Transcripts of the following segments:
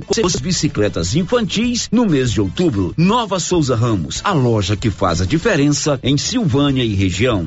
com as bicicletas infantis no mês de outubro. Nova Souza Ramos, a loja que faz a diferença em Silvânia e região.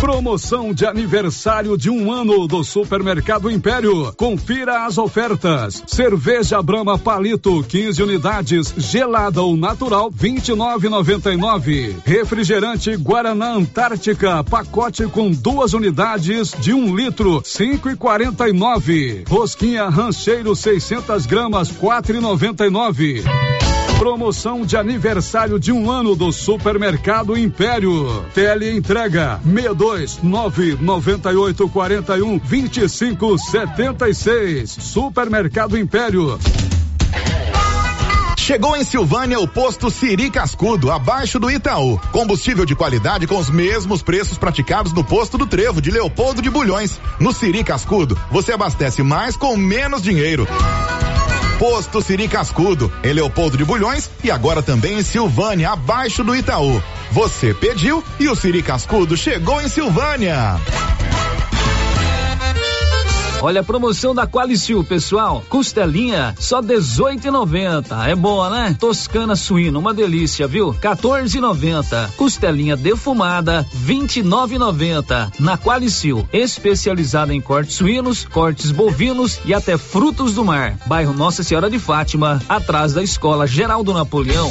Promoção de aniversário de um ano do Supermercado Império. Confira as ofertas. Cerveja Brahma Palito, 15 unidades, gelada ou natural, 29,99. Refrigerante Guaraná Antártica, pacote com duas unidades de um litro, 5,49. Rosquinha Rancheiro 600 gramas, 4,99. Promoção de aniversário de um ano do Supermercado Império. Tele entrega 62 998 41 25 76. Supermercado Império. Chegou em Silvânia o posto Siri Cascudo, abaixo do Itaú. Combustível de qualidade com os mesmos preços praticados no posto do Trevo de Leopoldo de Bulhões. No Siri Cascudo, você abastece mais com menos dinheiro. Posto Siri Cascudo, em Leopoldo de Bulhões e agora também em Silvânia, abaixo do Itaú. Você pediu e o Siri Cascudo chegou em Silvânia. Olha a promoção da Qualicil, pessoal. Costelinha, só 18,90. É boa, né? Toscana suína, uma delícia, viu? 14,90. Costelinha defumada, 29,90. Na Qualicil, especializada em cortes suínos, cortes bovinos e até frutos do mar. Bairro Nossa Senhora de Fátima, atrás da Escola Geraldo Napoleão.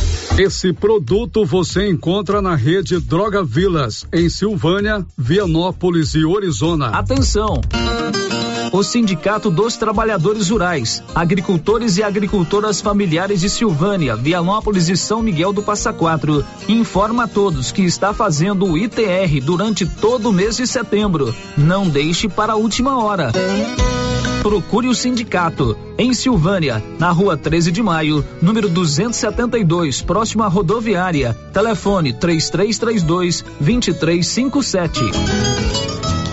Esse produto você encontra na rede Droga Vilas, em Silvânia, Vianópolis e Orizona. Atenção! O Sindicato dos Trabalhadores Rurais, Agricultores e Agricultoras Familiares de Silvânia, Vianópolis e São Miguel do Passa Quatro informa a todos que está fazendo o ITR durante todo o mês de setembro. Não deixe para a última hora. Procure o sindicato em Silvânia, na rua 13 de maio, número 272, próximo à rodoviária. Telefone 3332 2357.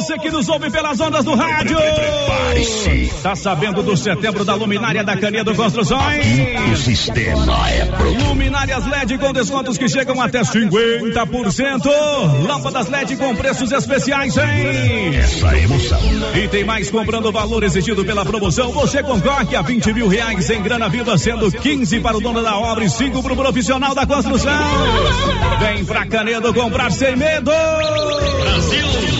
Você que nos ouve pelas ondas do rádio. Tá sabendo do setembro da luminária da Canedo Construções? O sistema é pronto. Luminárias LED com descontos que chegam até 50%. Lâmpadas LED com preços especiais, hein? Essa emoção. E tem mais comprando o valor exigido pela promoção. Você concorre a 20 mil reais em grana viva, sendo 15 para o dono da obra e 5 para o profissional da construção. Vem pra Canedo comprar sem medo. Brasil.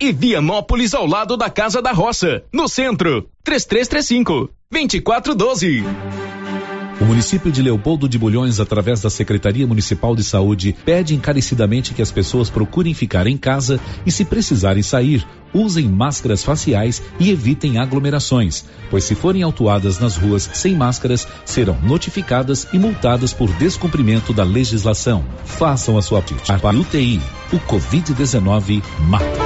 e Vianópolis ao lado da Casa da Roça, no centro. 3335 2412. O município de Leopoldo de Bulhões, através da Secretaria Municipal de Saúde, pede encarecidamente que as pessoas procurem ficar em casa e, se precisarem sair, usem máscaras faciais e evitem aglomerações, pois se forem autuadas nas ruas sem máscaras, serão notificadas e multadas por descumprimento da legislação. Façam a sua parte. UTI, o Covid-19 mata.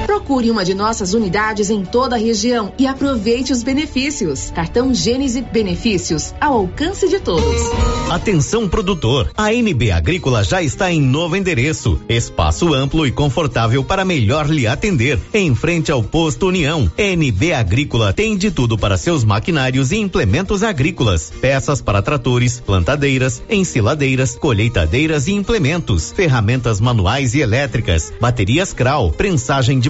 Procure uma de nossas unidades em toda a região e aproveite os benefícios. Cartão Gênese Benefícios ao alcance de todos. Atenção produtor, a NB Agrícola já está em novo endereço, espaço amplo e confortável para melhor lhe atender, em frente ao posto União. NB Agrícola tem de tudo para seus maquinários e implementos agrícolas, peças para tratores, plantadeiras, ensiladeiras, colheitadeiras e implementos, ferramentas manuais e elétricas, baterias Kral, prensagem de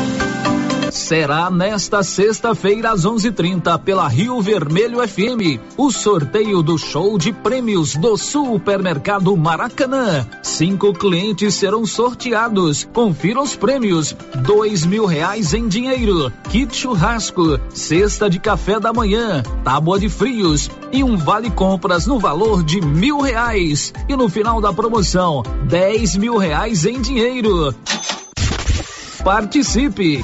Será nesta sexta-feira às 11:30 pela Rio Vermelho FM o sorteio do show de prêmios do Supermercado Maracanã. Cinco clientes serão sorteados. Confira os prêmios: dois mil reais em dinheiro, kit churrasco, cesta de café da manhã, tábua de frios e um vale compras no valor de mil reais. E no final da promoção, dez mil reais em dinheiro. Participe!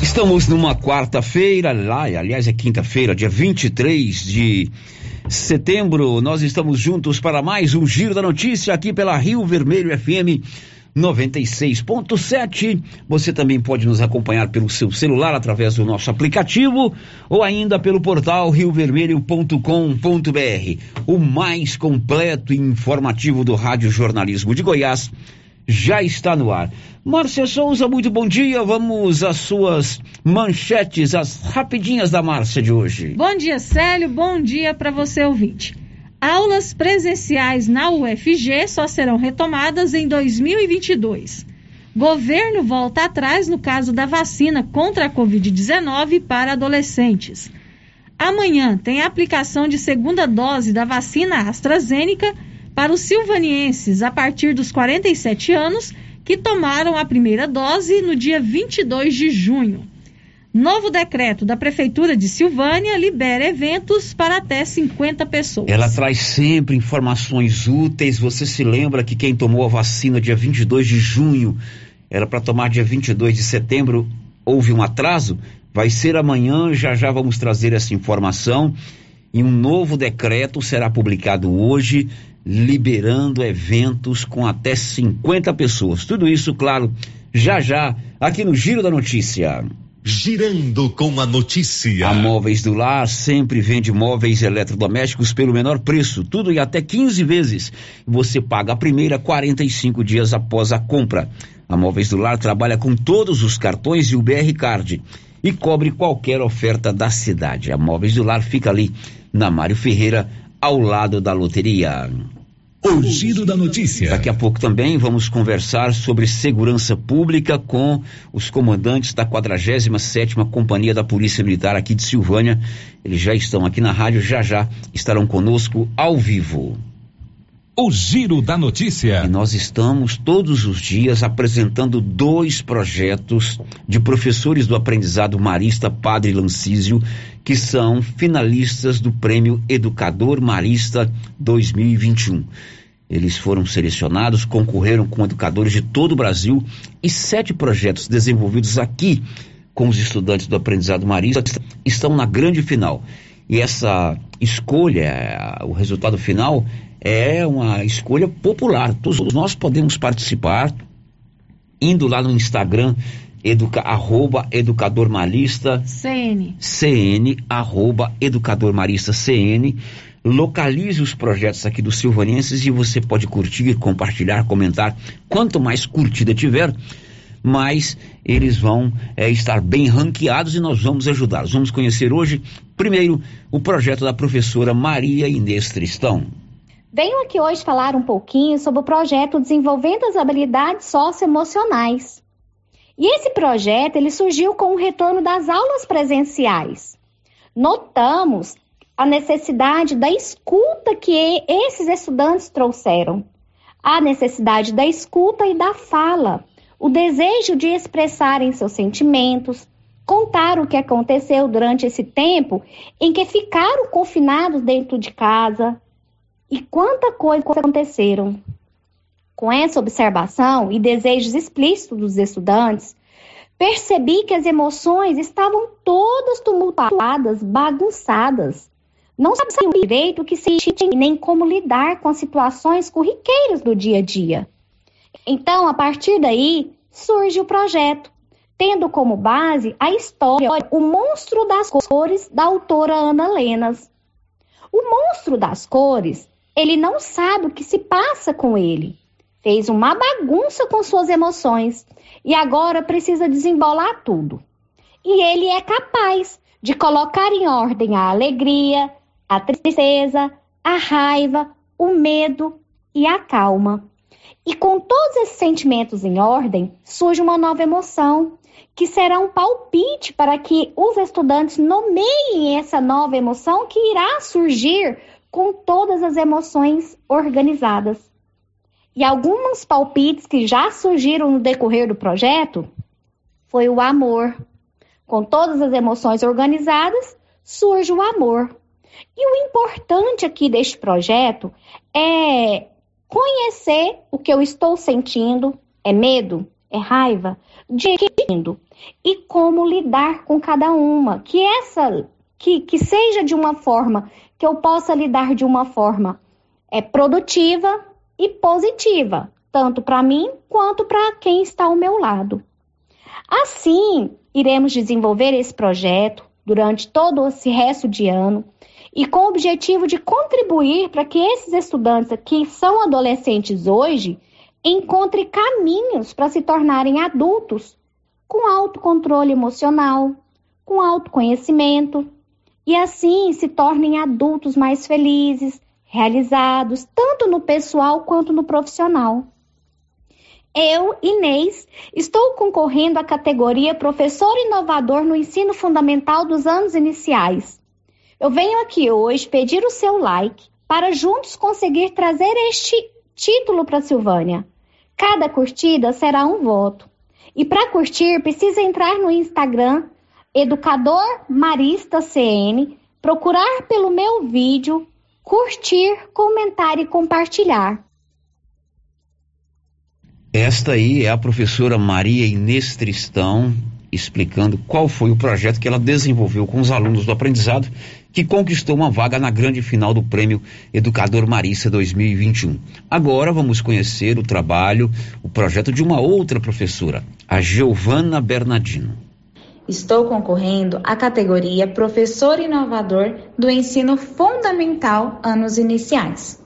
Estamos numa quarta-feira, lá, aliás é quinta-feira, dia 23 de setembro. Nós estamos juntos para mais um Giro da Notícia aqui pela Rio Vermelho FM 96.7. Você também pode nos acompanhar pelo seu celular através do nosso aplicativo ou ainda pelo portal riovermelho.com.br. O mais completo e informativo do Rádio Jornalismo de Goiás já está no ar. Márcia Souza, muito bom dia. Vamos às suas manchetes, as rapidinhas da Márcia de hoje. Bom dia, Célio. Bom dia para você, ouvinte. Aulas presenciais na UFG só serão retomadas em 2022. Governo volta atrás no caso da vacina contra a Covid-19 para adolescentes. Amanhã tem a aplicação de segunda dose da vacina AstraZeneca para os silvanienses a partir dos 47 anos que tomaram a primeira dose no dia 22 de junho. Novo decreto da Prefeitura de Silvânia libera eventos para até 50 pessoas. Ela traz sempre informações úteis. Você se lembra que quem tomou a vacina dia 22 de junho era para tomar dia 22 de setembro? Houve um atraso? Vai ser amanhã, já já vamos trazer essa informação. E um novo decreto será publicado hoje liberando eventos com até 50 pessoas. Tudo isso, claro, já já, aqui no Giro da Notícia. girando com a notícia. A Móveis do Lar sempre vende móveis eletrodomésticos pelo menor preço, tudo em até 15 vezes. Você paga a primeira 45 dias após a compra. A Móveis do Lar trabalha com todos os cartões e o BR Card e cobre qualquer oferta da cidade. A Móveis do Lar fica ali na Mário Ferreira, ao lado da loteria. O giro da notícia. Daqui a pouco também vamos conversar sobre segurança pública com os comandantes da 47ª Companhia da Polícia Militar aqui de Silvânia. Eles já estão aqui na rádio, já já estarão conosco ao vivo. O giro da notícia. E nós estamos todos os dias apresentando dois projetos de professores do aprendizado marista Padre Lancísio, que são finalistas do Prêmio Educador Marista 2021. Eles foram selecionados, concorreram com educadores de todo o Brasil e sete projetos desenvolvidos aqui com os estudantes do aprendizado marista estão na grande final. E essa escolha, o resultado final, é uma escolha popular. Todos nós podemos participar indo lá no Instagram educa, arroba educador marista CN CN arroba educador marista CN localize os projetos aqui dos silvanenses e você pode curtir, compartilhar, comentar. Quanto mais curtida tiver, mais eles vão é, estar bem ranqueados e nós vamos ajudá-los. Vamos conhecer hoje, primeiro, o projeto da professora Maria Inês Tristão. Venho aqui hoje falar um pouquinho sobre o projeto Desenvolvendo as Habilidades Socioemocionais. E esse projeto ele surgiu com o retorno das aulas presenciais. Notamos a necessidade da escuta que esses estudantes trouxeram, a necessidade da escuta e da fala, o desejo de expressarem seus sentimentos, contar o que aconteceu durante esse tempo em que ficaram confinados dentro de casa e quanta coisa aconteceram. Com essa observação e desejos explícitos dos estudantes, percebi que as emoções estavam todas tumultuadas, bagunçadas não sabem direito o que sentem nem como lidar com as situações corriqueiras do dia a dia. Então, a partir daí, surge o projeto, tendo como base a história O Monstro das Cores, da autora Ana Lenas. O monstro das cores, ele não sabe o que se passa com ele. Fez uma bagunça com suas emoções e agora precisa desembolar tudo. E ele é capaz de colocar em ordem a alegria, a tristeza, a raiva, o medo e a calma. E com todos esses sentimentos em ordem, surge uma nova emoção, que será um palpite para que os estudantes nomeiem essa nova emoção que irá surgir com todas as emoções organizadas. E alguns palpites que já surgiram no decorrer do projeto foi o amor. Com todas as emoções organizadas, surge o amor. E o importante aqui deste projeto é conhecer o que eu estou sentindo, é medo, é raiva, de e como lidar com cada uma, que essa que, que seja de uma forma que eu possa lidar de uma forma é produtiva e positiva, tanto para mim quanto para quem está ao meu lado. Assim, iremos desenvolver esse projeto durante todo esse resto de ano e com o objetivo de contribuir para que esses estudantes que são adolescentes hoje encontrem caminhos para se tornarem adultos com autocontrole emocional, com autoconhecimento e assim se tornem adultos mais felizes, realizados, tanto no pessoal quanto no profissional. Eu, Inês, estou concorrendo à categoria Professor Inovador no Ensino Fundamental dos Anos Iniciais. Eu venho aqui hoje pedir o seu like para juntos conseguir trazer este título para Silvânia. Cada curtida será um voto. E para curtir, precisa entrar no Instagram Educador Marista CN, procurar pelo meu vídeo, curtir, comentar e compartilhar. Esta aí é a professora Maria Inês Tristão, explicando qual foi o projeto que ela desenvolveu com os alunos do aprendizado que conquistou uma vaga na grande final do Prêmio Educador Marista 2021. Agora vamos conhecer o trabalho, o projeto de uma outra professora, a Giovana Bernardino. Estou concorrendo à categoria Professor Inovador do Ensino Fundamental Anos Iniciais.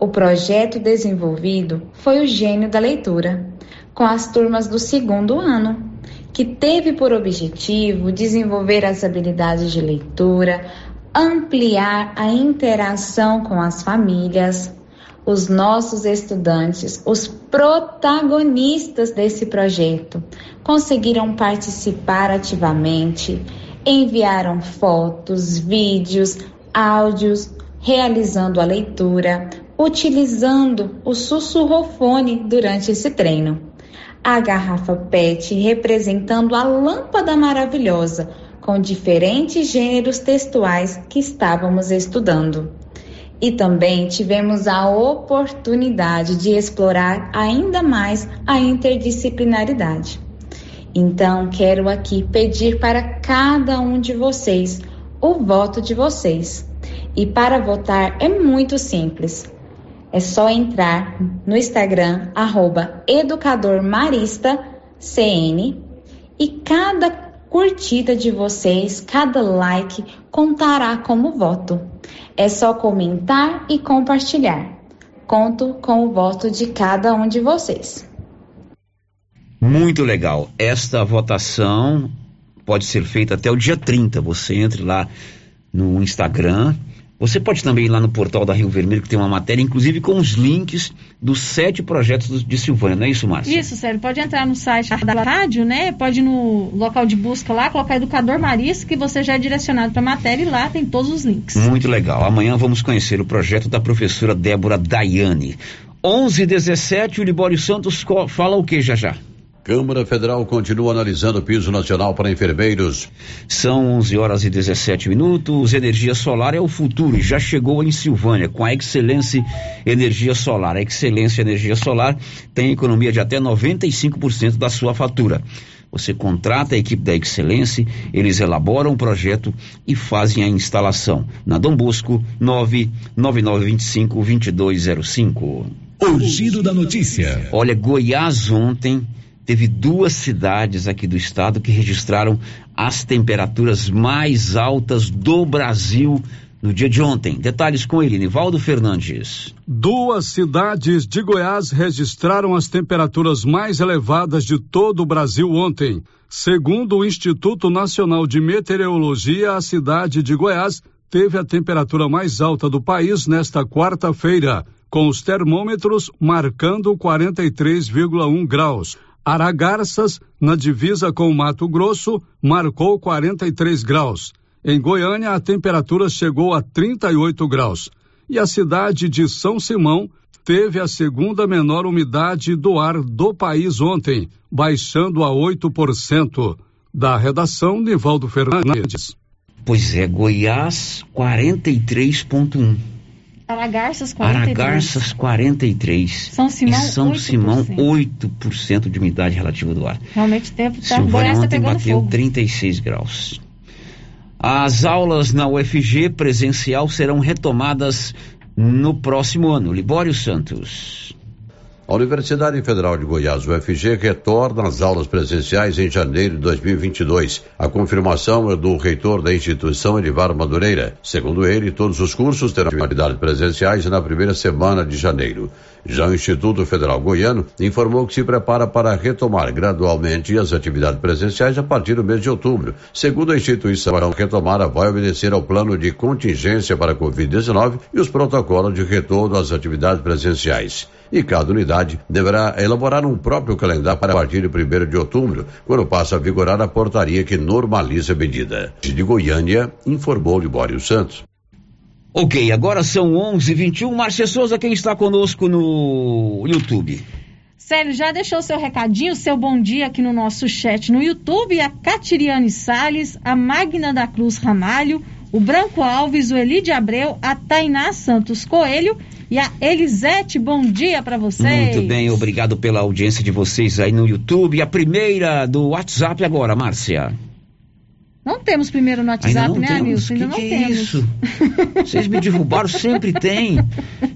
O projeto desenvolvido foi o Gênio da Leitura, com as turmas do segundo ano, que teve por objetivo desenvolver as habilidades de leitura, ampliar a interação com as famílias, os nossos estudantes, os protagonistas desse projeto, conseguiram participar ativamente, enviaram fotos, vídeos, áudios, realizando a leitura, utilizando o sussurrofone durante esse treino. A garrafa PET representando a lâmpada maravilhosa, com diferentes gêneros textuais que estávamos estudando. E também tivemos a oportunidade de explorar ainda mais a interdisciplinaridade. Então, quero aqui pedir para cada um de vocês o voto de vocês. E para votar é muito simples. É só entrar no Instagram, educadormaristacn e cada curtida de vocês, cada like contará como voto. É só comentar e compartilhar. Conto com o voto de cada um de vocês. Muito legal. Esta votação pode ser feita até o dia 30. Você entre lá no Instagram. Você pode também ir lá no portal da Rio Vermelho, que tem uma matéria, inclusive com os links dos sete projetos de Silvânia, não é isso, Márcia? Isso, Sérgio. Pode entrar no site da rádio, né? Pode ir no local de busca lá, colocar Educador Marista, que você já é direcionado para a matéria e lá tem todos os links. Muito legal. Amanhã vamos conhecer o projeto da professora Débora Daiane. 11:17 o Libório Santos fala o que já já? Câmara Federal continua analisando o piso nacional para enfermeiros. São 11 horas e 17 minutos. Energia solar é o futuro e já chegou em Silvânia com a Excelência Energia Solar. A Excelência Energia Solar tem economia de até 95% da sua fatura. Você contrata a equipe da Excelência, eles elaboram o projeto e fazem a instalação. Na Dom Bosco, 99925-2205. O giro da notícia. Olha, Goiás ontem teve duas cidades aqui do estado que registraram as temperaturas mais altas do Brasil no dia de ontem. Detalhes com ele, Nivaldo Fernandes. Duas cidades de Goiás registraram as temperaturas mais elevadas de todo o Brasil ontem. Segundo o Instituto Nacional de Meteorologia, a cidade de Goiás teve a temperatura mais alta do país nesta quarta-feira, com os termômetros marcando 43,1 graus. Aragarças, na divisa com Mato Grosso, marcou 43 graus. Em Goiânia, a temperatura chegou a 38 graus. E a cidade de São Simão teve a segunda menor umidade do ar do país ontem, baixando a 8%. Da redação, Nivaldo Fernandes. Pois é, Goiás 43,1. Aragarças 43. Aragarças 43. São Simão, e São 8%. Simão 8% de umidade relativa do ar. Realmente o tempo tá, Silvânia tá ontem pegando bateu fogo. 36 graus. As aulas na UFG presencial serão retomadas no próximo ano. Libório Santos. A Universidade Federal de Goiás, UFG, retorna às aulas presenciais em janeiro de 2022. A confirmação é do reitor da instituição, Edivar Madureira. Segundo ele, todos os cursos terão atividades presenciais na primeira semana de janeiro. Já o Instituto Federal Goiano informou que se prepara para retomar gradualmente as atividades presenciais a partir do mês de outubro. Segundo a instituição, a retomada vai obedecer ao plano de contingência para a Covid-19 e os protocolos de retorno às atividades presenciais. E cada unidade deverá elaborar um próprio calendário para partir de 1 de outubro, quando passa a vigorar a portaria que normaliza a medida. De Goiânia, informou Libório Santos. Ok, agora são 11h21. Márcia Souza, quem está conosco no YouTube? Célio, já deixou seu recadinho, seu bom dia aqui no nosso chat no YouTube. A Catiriane Salles, a Magna da Cruz Ramalho, o Branco Alves, o Elide Abreu, a Tainá Santos Coelho e a Elisete. Bom dia para vocês. Muito bem, obrigado pela audiência de vocês aí no YouTube. A primeira do WhatsApp agora, Márcia. Não temos primeiro no WhatsApp, Ainda né, temos? Amilson? Ainda Que não que é temos. isso? Vocês me derrubaram, sempre tem.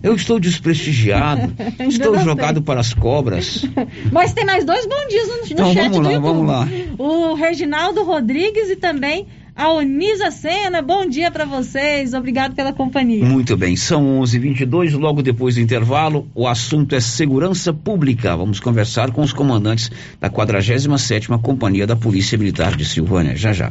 Eu estou desprestigiado. Estou não jogado para as cobras. Mas tem mais dois bom dias no, no Então, chat vamos do lá, YouTube. vamos lá. O Reginaldo Rodrigues e também a Onisa Sena. Bom dia para vocês. Obrigado pela companhia. Muito bem, são 11:22. Logo depois do intervalo, o assunto é segurança pública. Vamos conversar com os comandantes da 47ª Companhia da Polícia Militar de Silvânia. Já já.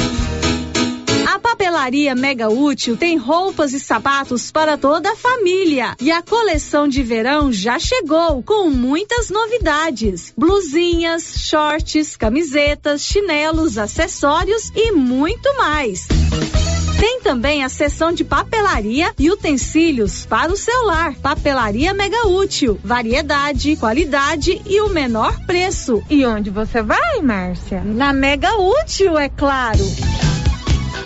papelaria Mega Útil tem roupas e sapatos para toda a família. E a coleção de verão já chegou com muitas novidades: blusinhas, shorts, camisetas, chinelos, acessórios e muito mais. Tem também a seção de papelaria e utensílios para o celular. Papelaria Mega Útil. Variedade, qualidade e o menor preço. E onde você vai, Márcia? Na Mega Útil, é claro.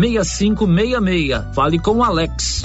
6566. Fale com o Alex.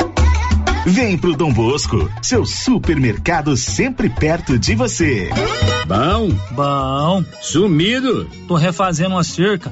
Vem pro Dom Bosco, seu supermercado sempre perto de você. Bom? Bom. Sumido? Tô refazendo uma cerca.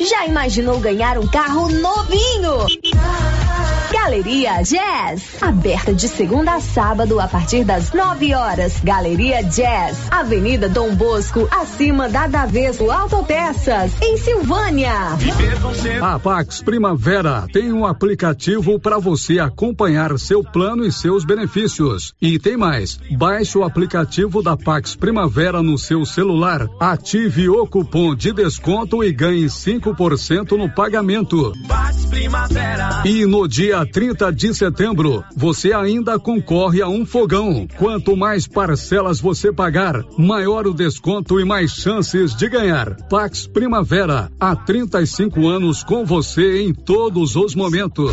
Já imaginou ganhar um carro novinho? Galeria Jazz, aberta de segunda a sábado a partir das 9 horas. Galeria Jazz, Avenida Dom Bosco, acima da Daveso Autopeças, em Silvânia. A Pax Primavera tem um aplicativo para você acompanhar seu plano e seus benefícios. E tem mais, baixe o aplicativo da Pax Primavera no seu celular, ative o cupom de desconto e ganhe 5% no pagamento. E no dia 30 de setembro, você ainda concorre a um fogão. Quanto mais parcelas você pagar, maior o desconto e mais chances de ganhar. Pax Primavera, há 35 anos com você em todos os momentos.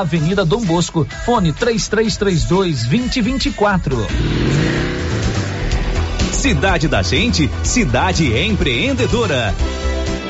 Avenida Dom Bosco, fone 3332 2024. Cidade da Gente, cidade empreendedora.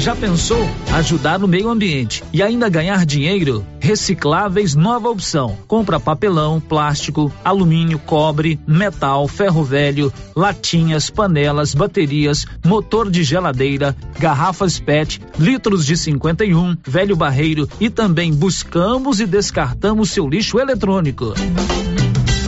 Já pensou ajudar no meio ambiente e ainda ganhar dinheiro? Recicláveis nova opção. Compra papelão, plástico, alumínio, cobre, metal, ferro velho, latinhas, panelas, baterias, motor de geladeira, garrafas PET, litros de 51, velho barreiro e também buscamos e descartamos seu lixo eletrônico.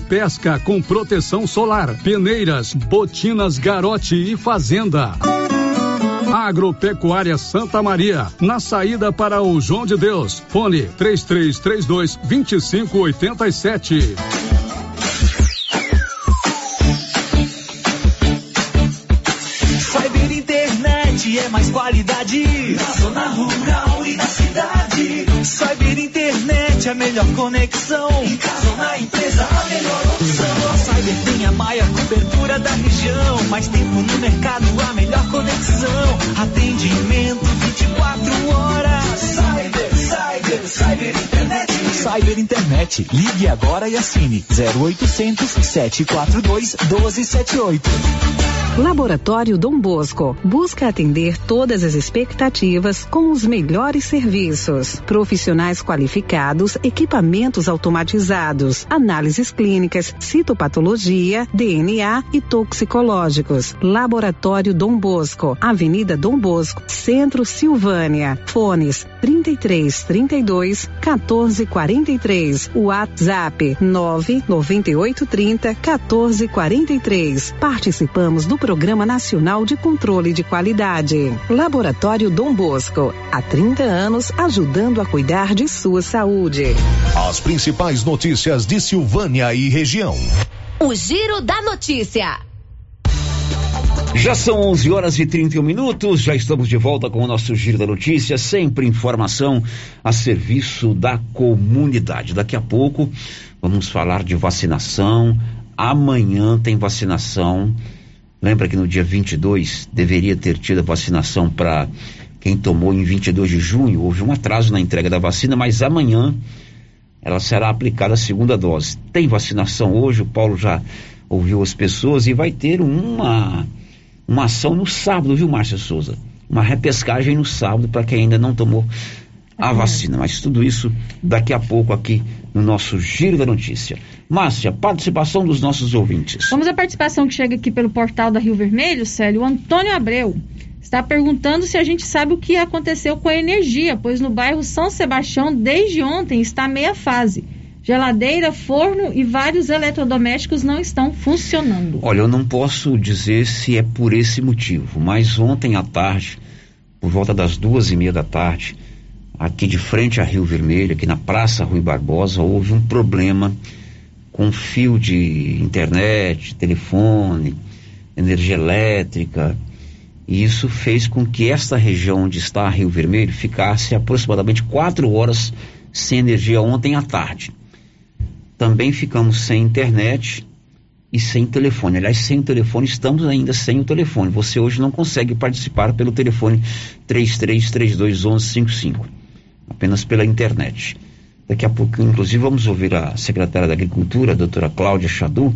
pesca com proteção solar, peneiras, botinas garote e fazenda. Agropecuária Santa Maria, na saída para o João de Deus. Fone 3332 2587. Cyber Internet é mais qualidade na zona rural e na cidade. Cyber Internet a melhor conexão. Em casa ou na empresa, a melhor opção. A Cyber tem a maior cobertura da região. Mais tempo no mercado, a melhor conexão. Atendimento 24 horas. Cyber, Cyber, Cyber Internet. Cyber Internet. Ligue agora e assine 0800 742 1278. Laboratório Dom Bosco busca atender todas as expectativas com os melhores serviços. Profissionais qualificados, equipamentos automatizados, análises clínicas, citopatologia, DNA e toxicológicos. Laboratório Dom Bosco, Avenida Dom Bosco, Centro Silvânia. Fones 33 32 14 43. WhatsApp 998 30 14 43. Participamos do Programa Nacional de Controle de Qualidade. Laboratório Dom Bosco, há 30 anos ajudando a cuidar de sua saúde. As principais notícias de Silvânia e região. O Giro da Notícia. Já são 11 horas e 31 minutos, já estamos de volta com o nosso Giro da Notícia, sempre informação a serviço da comunidade. Daqui a pouco vamos falar de vacinação. Amanhã tem vacinação. Lembra que no dia 22 deveria ter tido a vacinação para quem tomou em 22 de junho. Houve um atraso na entrega da vacina, mas amanhã ela será aplicada a segunda dose. Tem vacinação hoje, o Paulo já ouviu as pessoas e vai ter uma uma ação no sábado, viu, Márcia Souza? Uma repescagem no sábado para quem ainda não tomou a vacina. Mas tudo isso daqui a pouco aqui no nosso Giro da Notícia. Márcia, participação dos nossos ouvintes. Vamos à participação que chega aqui pelo portal da Rio Vermelho, Célio. O Antônio Abreu está perguntando se a gente sabe o que aconteceu com a energia, pois no bairro São Sebastião, desde ontem, está meia fase. Geladeira, forno e vários eletrodomésticos não estão funcionando. Olha, eu não posso dizer se é por esse motivo, mas ontem à tarde, por volta das duas e meia da tarde, aqui de frente a Rio Vermelho, aqui na Praça Rui Barbosa, houve um problema com fio de internet, telefone, energia elétrica. E isso fez com que esta região onde está Rio Vermelho ficasse aproximadamente quatro horas sem energia ontem à tarde também ficamos sem internet e sem telefone. Aliás, sem telefone, estamos ainda sem o telefone. Você hoje não consegue participar pelo telefone 33321155, apenas pela internet. Daqui a pouco, inclusive, vamos ouvir a secretária da Agricultura, a doutora Cláudia Chadu,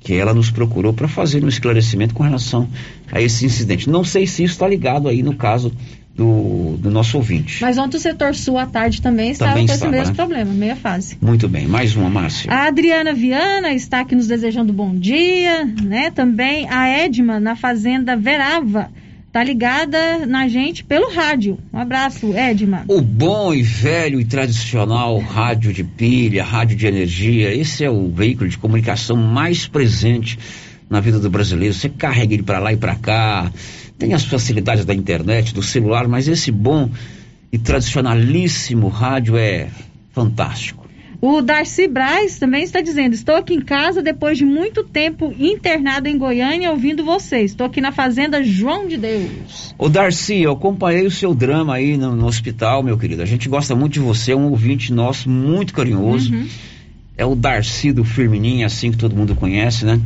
que ela nos procurou para fazer um esclarecimento com relação a esse incidente. Não sei se isso está ligado aí no caso do, do nosso ouvinte. Mas ontem o setor sul à tarde também estava também com esse mesmo né? problema, meia fase. Muito bem, mais uma, Márcia. A Adriana Viana está aqui nos desejando bom dia, né? Também a Edma, na Fazenda Verava, tá ligada na gente pelo rádio. Um abraço, Edma. O bom e velho e tradicional rádio de pilha, rádio de energia, esse é o veículo de comunicação mais presente na vida do brasileiro. Você carrega ele para lá e para cá tem as facilidades da internet, do celular, mas esse bom e tradicionalíssimo rádio é fantástico. O Darcy Braz também está dizendo: Estou aqui em casa depois de muito tempo internado em Goiânia ouvindo vocês. Estou aqui na Fazenda João de Deus. O Darcy, eu acompanhei o seu drama aí no, no, hospital, meu querido. A gente gosta muito de você, é um ouvinte nosso muito carinhoso. Uhum. É o Darcy do Firmininho, assim que todo mundo conhece, né?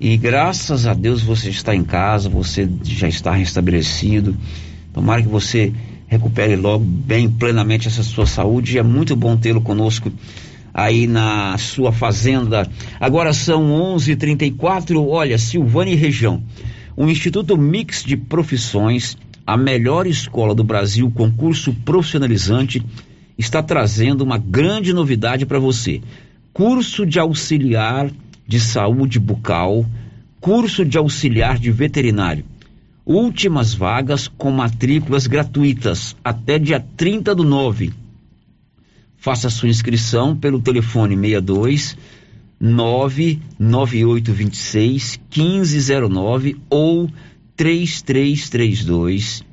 E graças a Deus você está em casa, você já está restabelecido. Tomara que você recupere logo bem plenamente essa sua saúde. E é muito bom tê-lo conosco aí na sua fazenda. Agora são 11:34. Olha, Silvânia e região. O Instituto Mix de Profissões, a melhor escola do Brasil, concurso profissionalizante, está trazendo uma grande novidade para você. Curso de auxiliar de saúde bucal, curso de auxiliar de veterinário. Últimas vagas com matrículas gratuitas até dia 30 do 9. Faça sua inscrição pelo telefone 62 99826 1509 ou 3332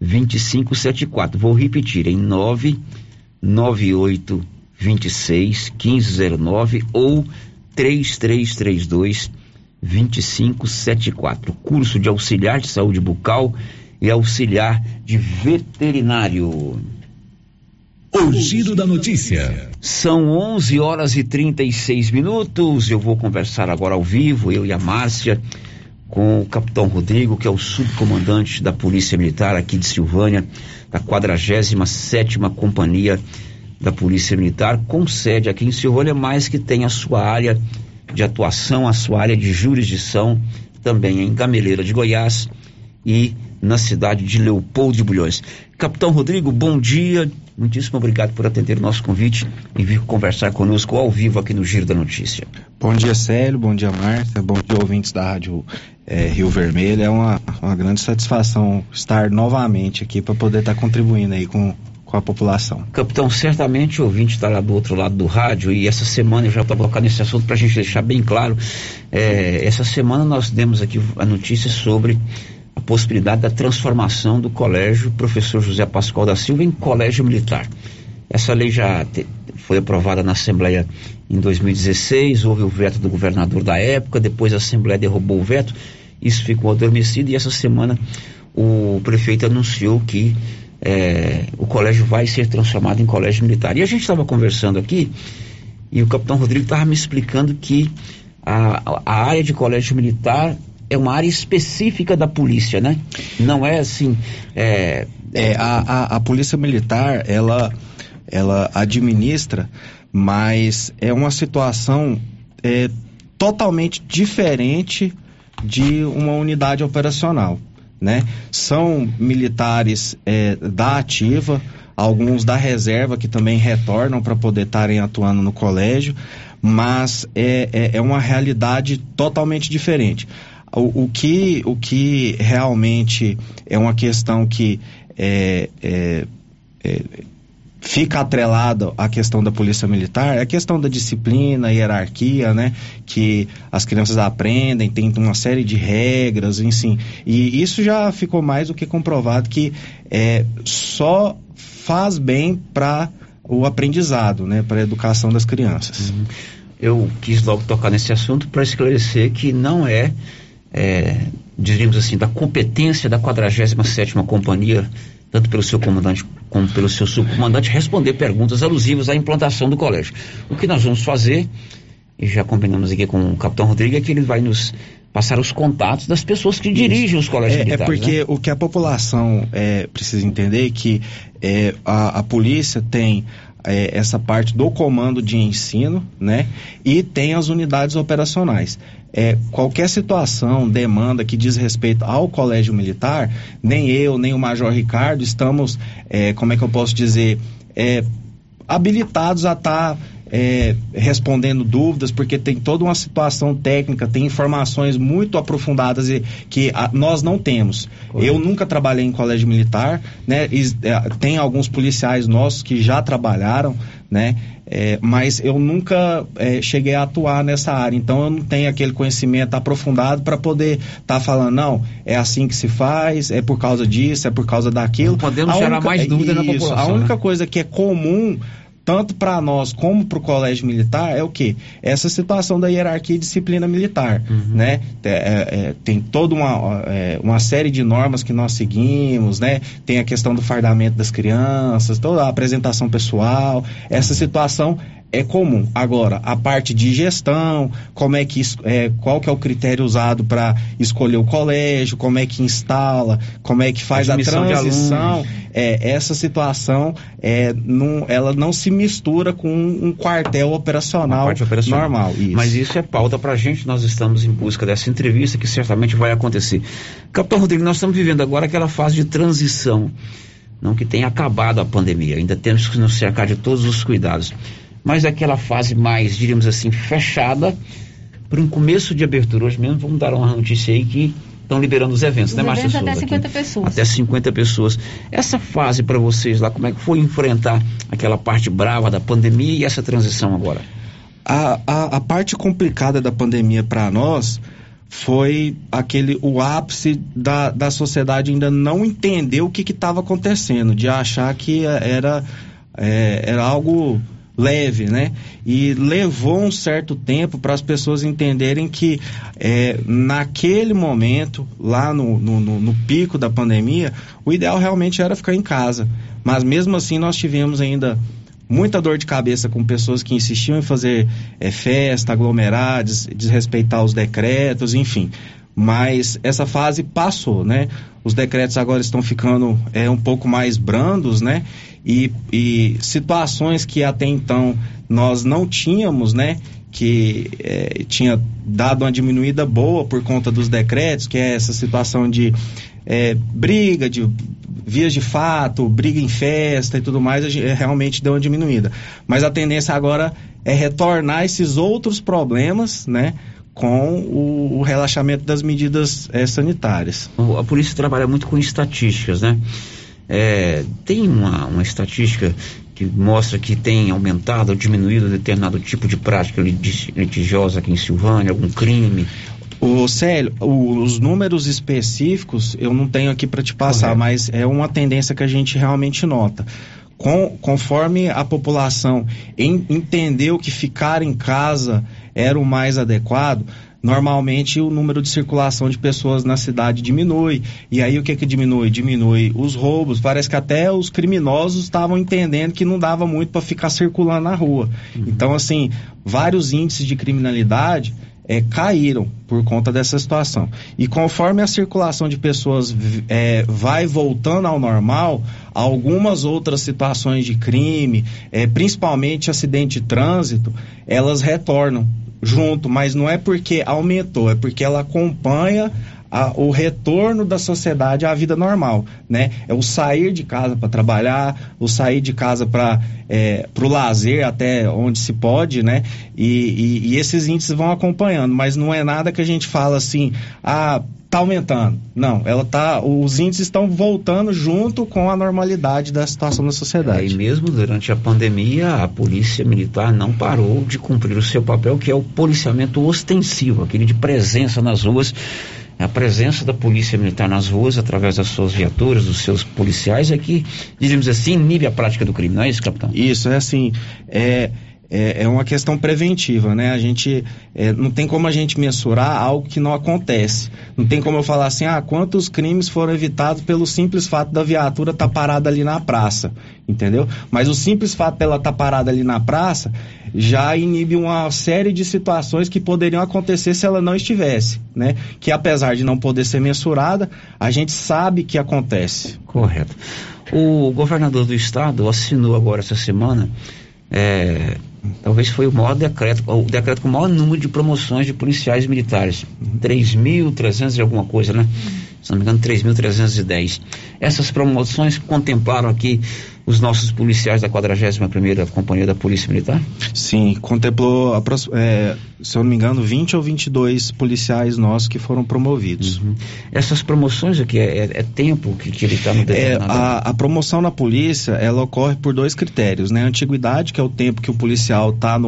2574. Vou repetir em 99826 1509 ou 3332 2574. Curso de auxiliar de saúde bucal e auxiliar de veterinário. O giro da notícia. São 11 horas e 36 minutos. Eu vou conversar agora ao vivo, eu e a Márcia, com o capitão Rodrigo, que é o subcomandante da Polícia Militar aqui de Silvânia, da 47 Companhia da Polícia Militar, com sede aqui em Silvânia, mas que tem a sua área de atuação, a sua área de jurisdição também em Gameleira de Goiás e na cidade de Leopoldo de Bulhões. Capitão Rodrigo, bom dia. Muitíssimo obrigado por atender o nosso convite e vir conversar conosco ao vivo aqui no Giro da Notícia. Bom dia, Célio. Bom dia, Márcia. Bom dia, ouvintes da Rádio é, Rio Vermelho. É uma, uma grande satisfação estar novamente aqui para poder estar contribuindo aí com, com a população. Capitão, certamente o ouvinte está lá do outro lado do rádio e essa semana eu já estou colocando esse assunto para a gente deixar bem claro. É, essa semana nós demos aqui a notícia sobre a possibilidade da transformação do colégio professor José Pascoal da Silva em colégio militar. Essa lei já te, foi aprovada na Assembleia em 2016, houve o veto do governador da época, depois a Assembleia derrubou o veto, isso ficou adormecido e essa semana o prefeito anunciou que é, o colégio vai ser transformado em colégio militar. E a gente estava conversando aqui e o capitão Rodrigo estava me explicando que a, a área de colégio militar é uma área específica da polícia, né? Não é assim. É, é a, a, a polícia militar, ela, ela administra, mas é uma situação é, totalmente diferente de uma unidade operacional, né? São militares é, da ativa, alguns da reserva que também retornam para poder estarem atuando no colégio, mas é, é, é uma realidade totalmente diferente. O, o, que, o que realmente é uma questão que é, é, é, fica atrelada à questão da polícia militar é a questão da disciplina, hierarquia, né? Que as crianças aprendem, tem uma série de regras, enfim. E isso já ficou mais do que comprovado que é, só faz bem para o aprendizado, né? Para a educação das crianças. Uhum. Eu quis logo tocar nesse assunto para esclarecer que não é é, diríamos assim, da competência da 47ª Companhia, tanto pelo seu comandante como pelo seu subcomandante, responder perguntas alusivas à implantação do colégio. O que nós vamos fazer, e já combinamos aqui com o capitão Rodrigo, é que ele vai nos passar os contatos das pessoas que dirigem os colégios é, é militares. É porque né? o que a população é, precisa entender é que é, a, a polícia tem é, essa parte do comando de ensino, né? E tem as unidades operacionais. É, qualquer situação, demanda que diz respeito ao colégio militar, nem eu, nem o Major Ricardo estamos, é, como é que eu posso dizer, é, habilitados a estar tá é, respondendo dúvidas, porque tem toda uma situação técnica, tem informações muito aprofundadas e, que a, nós não temos. Eu nunca trabalhei em colégio militar, né? E, é, tem alguns policiais nossos que já trabalharam, né? É, mas eu nunca é, cheguei a atuar nessa área, então eu não tenho aquele conhecimento aprofundado para poder estar tá falando, não, é assim que se faz, é por causa disso, é por causa daquilo. Não podemos a gerar única, mais dúvida isso, na população. A única né? coisa que é comum tanto para nós como para o colégio militar é o que essa situação da hierarquia e disciplina militar uhum. né é, é, tem toda uma, é, uma série de normas que nós seguimos né tem a questão do fardamento das crianças toda a apresentação pessoal essa uhum. situação é comum. Agora, a parte de gestão, como é que é, qual que é o critério usado para escolher o colégio, como é que instala, como é que faz a, a transição, é, essa situação é, não, ela não se mistura com um quartel operacional, operacional. normal. Isso. Mas isso é pauta para a gente, nós estamos em busca dessa entrevista que certamente vai acontecer. Capitão Rodrigo, nós estamos vivendo agora aquela fase de transição, não que tenha acabado a pandemia, ainda temos que nos cercar de todos os cuidados mas aquela fase mais, diríamos assim, fechada para um começo de abertura. Hoje mesmo vamos dar uma notícia aí que estão liberando os eventos, os né, Márcia Souza? Até 50 aqui. pessoas. Até 50 pessoas. Essa fase para vocês lá, como é que foi enfrentar aquela parte brava da pandemia e essa transição agora? A, a, a parte complicada da pandemia para nós foi aquele o ápice da, da sociedade ainda não entender o que estava acontecendo, de achar que era, é, era algo leve, né? E levou um certo tempo para as pessoas entenderem que é, naquele momento, lá no, no, no, pico da pandemia, o ideal realmente era ficar em casa. Mas mesmo assim nós tivemos ainda muita dor de cabeça com pessoas que insistiam em fazer é, festa, aglomerar, des, desrespeitar os decretos, enfim. Mas essa fase passou, né? Os decretos agora estão ficando é, um pouco mais brandos, né? E, e situações que até então nós não tínhamos, né? que é, tinha dado uma diminuída boa por conta dos decretos, que é essa situação de é, briga, de vias de fato, briga em festa e tudo mais, realmente deu uma diminuída. Mas a tendência agora é retornar esses outros problemas, né? Com o, o relaxamento das medidas é, sanitárias. A polícia trabalha muito com estatísticas, né? É, tem uma, uma estatística que mostra que tem aumentado ou diminuído determinado tipo de prática litigiosa aqui em Silvânia, algum crime? O Célio, os números específicos eu não tenho aqui para te passar, Correto. mas é uma tendência que a gente realmente nota. Com, conforme a população em, entendeu que ficar em casa era o mais adequado, normalmente o número de circulação de pessoas na cidade diminui. E aí o que que diminui? Diminui os roubos. Parece que até os criminosos estavam entendendo que não dava muito para ficar circulando na rua. Uhum. Então, assim, vários índices de criminalidade é, caíram por conta dessa situação. E conforme a circulação de pessoas é, vai voltando ao normal, algumas outras situações de crime, é, principalmente acidente de trânsito, elas retornam junto, mas não é porque aumentou, é porque ela acompanha a, o retorno da sociedade à vida normal, né? É o sair de casa para trabalhar, o sair de casa para é, o lazer até onde se pode, né? E, e, e, esses índices vão acompanhando, mas não é nada que a gente fala assim, ah, tá aumentando. Não, ela tá, os índices estão voltando junto com a normalidade da situação da sociedade. É, e mesmo durante a pandemia, a polícia militar não parou de cumprir o seu papel, que é o policiamento ostensivo, aquele de presença nas ruas a presença da polícia militar nas ruas, através das suas viaturas, dos seus policiais, é que, diríamos assim, inibe a prática do crime, não é isso, capitão? Isso, é assim, é, é, é uma questão preventiva, né? A gente é, não tem como a gente mensurar algo que não acontece. Não tem como eu falar assim, ah, quantos crimes foram evitados pelo simples fato da viatura estar tá parada ali na praça, entendeu? Mas o simples fato dela estar tá parada ali na praça já inibe uma série de situações que poderiam acontecer se ela não estivesse, né? Que apesar de não poder ser mensurada, a gente sabe que acontece. Correto. O governador do estado assinou agora essa semana é, talvez foi o maior decreto, o decreto com o maior número de promoções de policiais militares. 3.300 e alguma coisa, né? Se não me engano, 3.310. Essas promoções contemplaram aqui os nossos policiais da 41ª Companhia da Polícia Militar? Sim, contemplou, é, se eu não me engano, 20 ou 22 policiais nossos que foram promovidos. Uhum. Essas promoções aqui, é, é, é tempo que, que ele está no é, a, a, promoção na polícia, ela ocorre por dois critérios, né? A antiguidade, que é o tempo que o policial está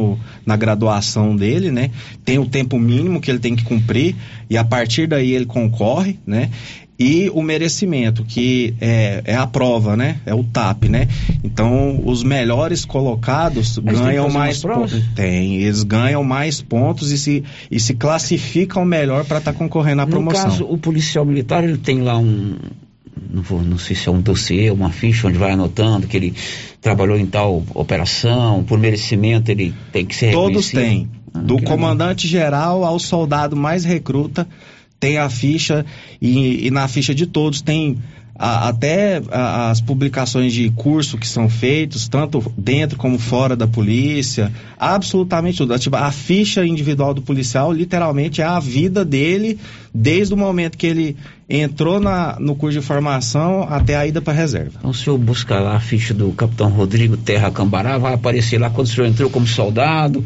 na graduação dele, né? Tem o tempo mínimo que ele tem que cumprir e a partir daí ele concorre, né? E o merecimento, que é, é, a prova, né? É o TAP, né? Então, os melhores colocados Mas ganham mais pontos. Tem, eles ganham mais pontos e se, e se classificam melhor para estar tá concorrendo à promoção. No caso, o policial militar, ele tem lá um. Não, vou, não sei se é um dossiê, uma ficha onde vai anotando que ele trabalhou em tal operação, por merecimento ele tem que ser Todos têm. Ah, do comandante geral ao soldado mais recruta, tem a ficha e, e na ficha de todos tem a, até a, as publicações de curso que são feitos, tanto dentro como fora da polícia, absolutamente tudo. Tipo, a ficha individual do policial, literalmente, é a vida dele, desde o momento que ele entrou na, no curso de formação até a ida para a reserva. Então, se eu buscar lá a ficha do capitão Rodrigo Terra Cambará, vai aparecer lá quando o senhor entrou como soldado,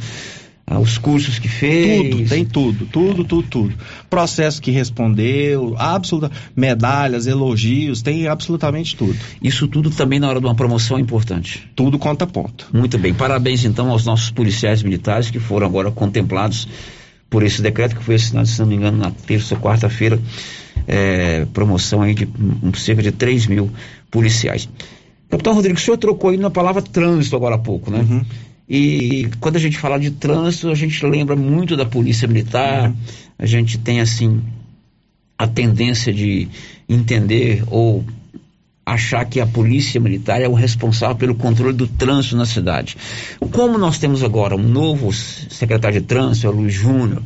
os cursos que fez. Tudo, tem tudo, tudo, tudo, tudo. Processo que respondeu, absoluta, medalhas, elogios, tem absolutamente tudo. Isso tudo também na hora de uma promoção é importante. Tudo conta ponto. Muito bem, parabéns então aos nossos policiais militares que foram agora contemplados por esse decreto que foi assinado, se não me engano, na terça ou quarta-feira, é, promoção aí de um, cerca de 3 mil policiais. Capitão Rodrigo, o senhor trocou aí na palavra trânsito agora há pouco, né? Uhum. E quando a gente fala de trânsito, a gente lembra muito da polícia militar, a gente tem assim a tendência de entender ou achar que a polícia militar é o responsável pelo controle do trânsito na cidade. Como nós temos agora um novo secretário de trânsito, é o Luiz Júnior,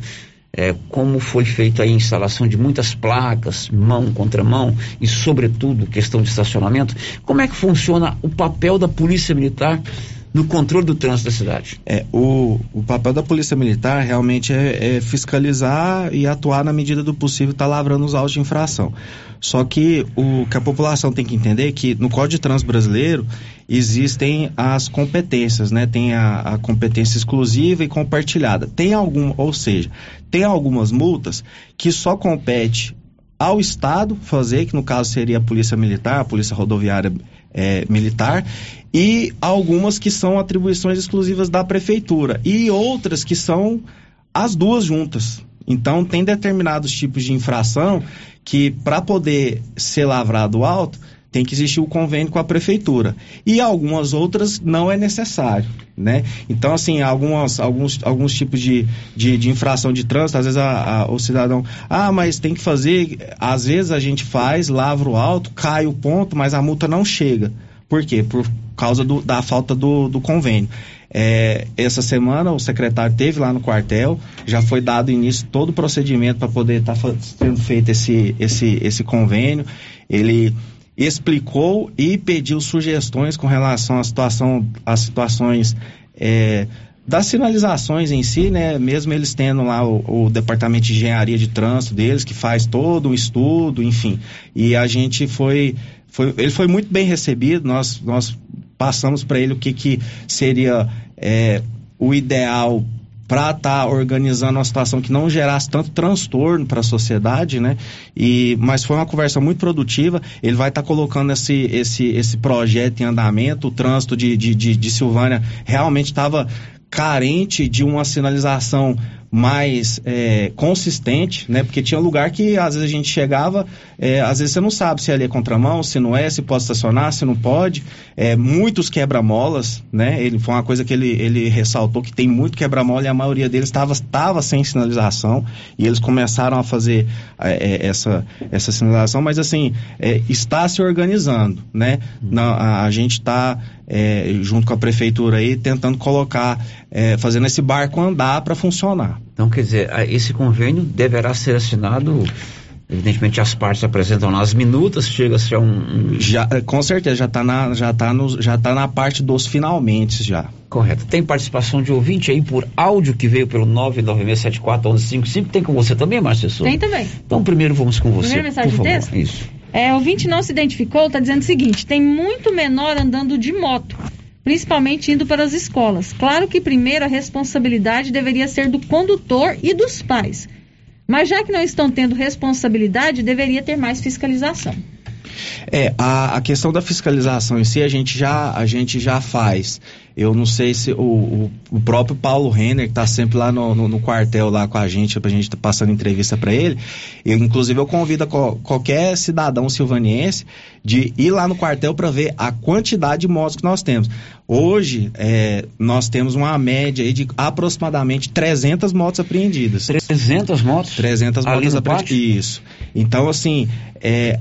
é, como foi feita a instalação de muitas placas, mão contra mão, e sobretudo questão de estacionamento, como é que funciona o papel da polícia militar no controle do trânsito da cidade? É, o, o papel da Polícia Militar realmente é, é fiscalizar e atuar na medida do possível, tá lavrando os autos de infração. Só que o que a população tem que entender é que no Código de Trânsito Brasileiro existem as competências, né? Tem a, a competência exclusiva e compartilhada. Tem algum, ou seja, tem algumas multas que só compete ao Estado fazer, que no caso seria a Polícia Militar, a Polícia Rodoviária é, Militar, e algumas que são atribuições exclusivas da Prefeitura, e outras que são as duas juntas. Então, tem determinados tipos de infração que, para poder ser lavrado alto, tem que existir o convênio com a prefeitura. E algumas outras não é necessário, né? Então, assim, algumas, alguns, alguns tipos de, de, de infração de trânsito, às vezes a, a, o cidadão, ah, mas tem que fazer, às vezes a gente faz, lavra o alto, cai o ponto, mas a multa não chega. Por quê? Por causa do, da falta do, do convênio. É, essa semana o secretário teve lá no quartel, já foi dado início todo o procedimento para poder estar tá sendo feito esse, esse, esse convênio. Ele explicou e pediu sugestões com relação à situação, às situações é, das sinalizações em si, né? Mesmo eles tendo lá o, o, departamento de engenharia de trânsito deles, que faz todo o estudo, enfim. E a gente foi, foi ele foi muito bem recebido, nós, nós passamos para ele o que, que seria é, o ideal para estar tá organizando uma situação que não gerasse tanto transtorno para a sociedade, né? E, mas foi uma conversa muito produtiva. Ele vai estar tá colocando esse, esse, esse projeto em andamento. O trânsito de, de, de, de Silvânia realmente estava carente de uma sinalização mais é, consistente, né? Porque tinha lugar que às vezes a gente chegava, é, às vezes você não sabe se ali é contramão, se não é, se pode estacionar, se não pode. É, muitos quebra-molas, né? Ele foi uma coisa que ele, ele ressaltou que tem muito quebra-mola e a maioria deles estava sem sinalização e eles começaram a fazer é, é, essa, essa sinalização, mas assim é, está se organizando, né? Na, a, a gente está é, junto com a prefeitura aí, tentando colocar, é, fazendo esse barco andar para funcionar. Então, quer dizer, esse convênio deverá ser assinado Evidentemente as partes apresentam lá as minutas, chega-se a um, Já, com certeza, já está na, já tá no, já tá na parte dos finalmente já. Correto. Tem participação de ouvinte aí por áudio que veio pelo 996741155. Tem com você também, Márcia Tem também. Então primeiro vamos com você. Primeira mensagem por de texto? Isso. É, ouvinte não se identificou, está dizendo o seguinte: tem muito menor andando de moto, principalmente indo para as escolas. Claro que primeiro a responsabilidade deveria ser do condutor e dos pais. Mas já que não estão tendo responsabilidade, deveria ter mais fiscalização. É, a, a questão da fiscalização em si a gente já, a gente já faz. Eu não sei se o, o, o próprio Paulo Renner, que está sempre lá no, no, no, quartel lá com a gente, para a gente tá passando entrevista para ele, eu, inclusive eu convido co, qualquer cidadão silvaniense de ir lá no quartel para ver a quantidade de motos que nós temos. Hoje, é, nós temos uma média de aproximadamente 300 motos apreendidas. 300 motos? 300 motos apreendidas. Isso. Então, assim, é,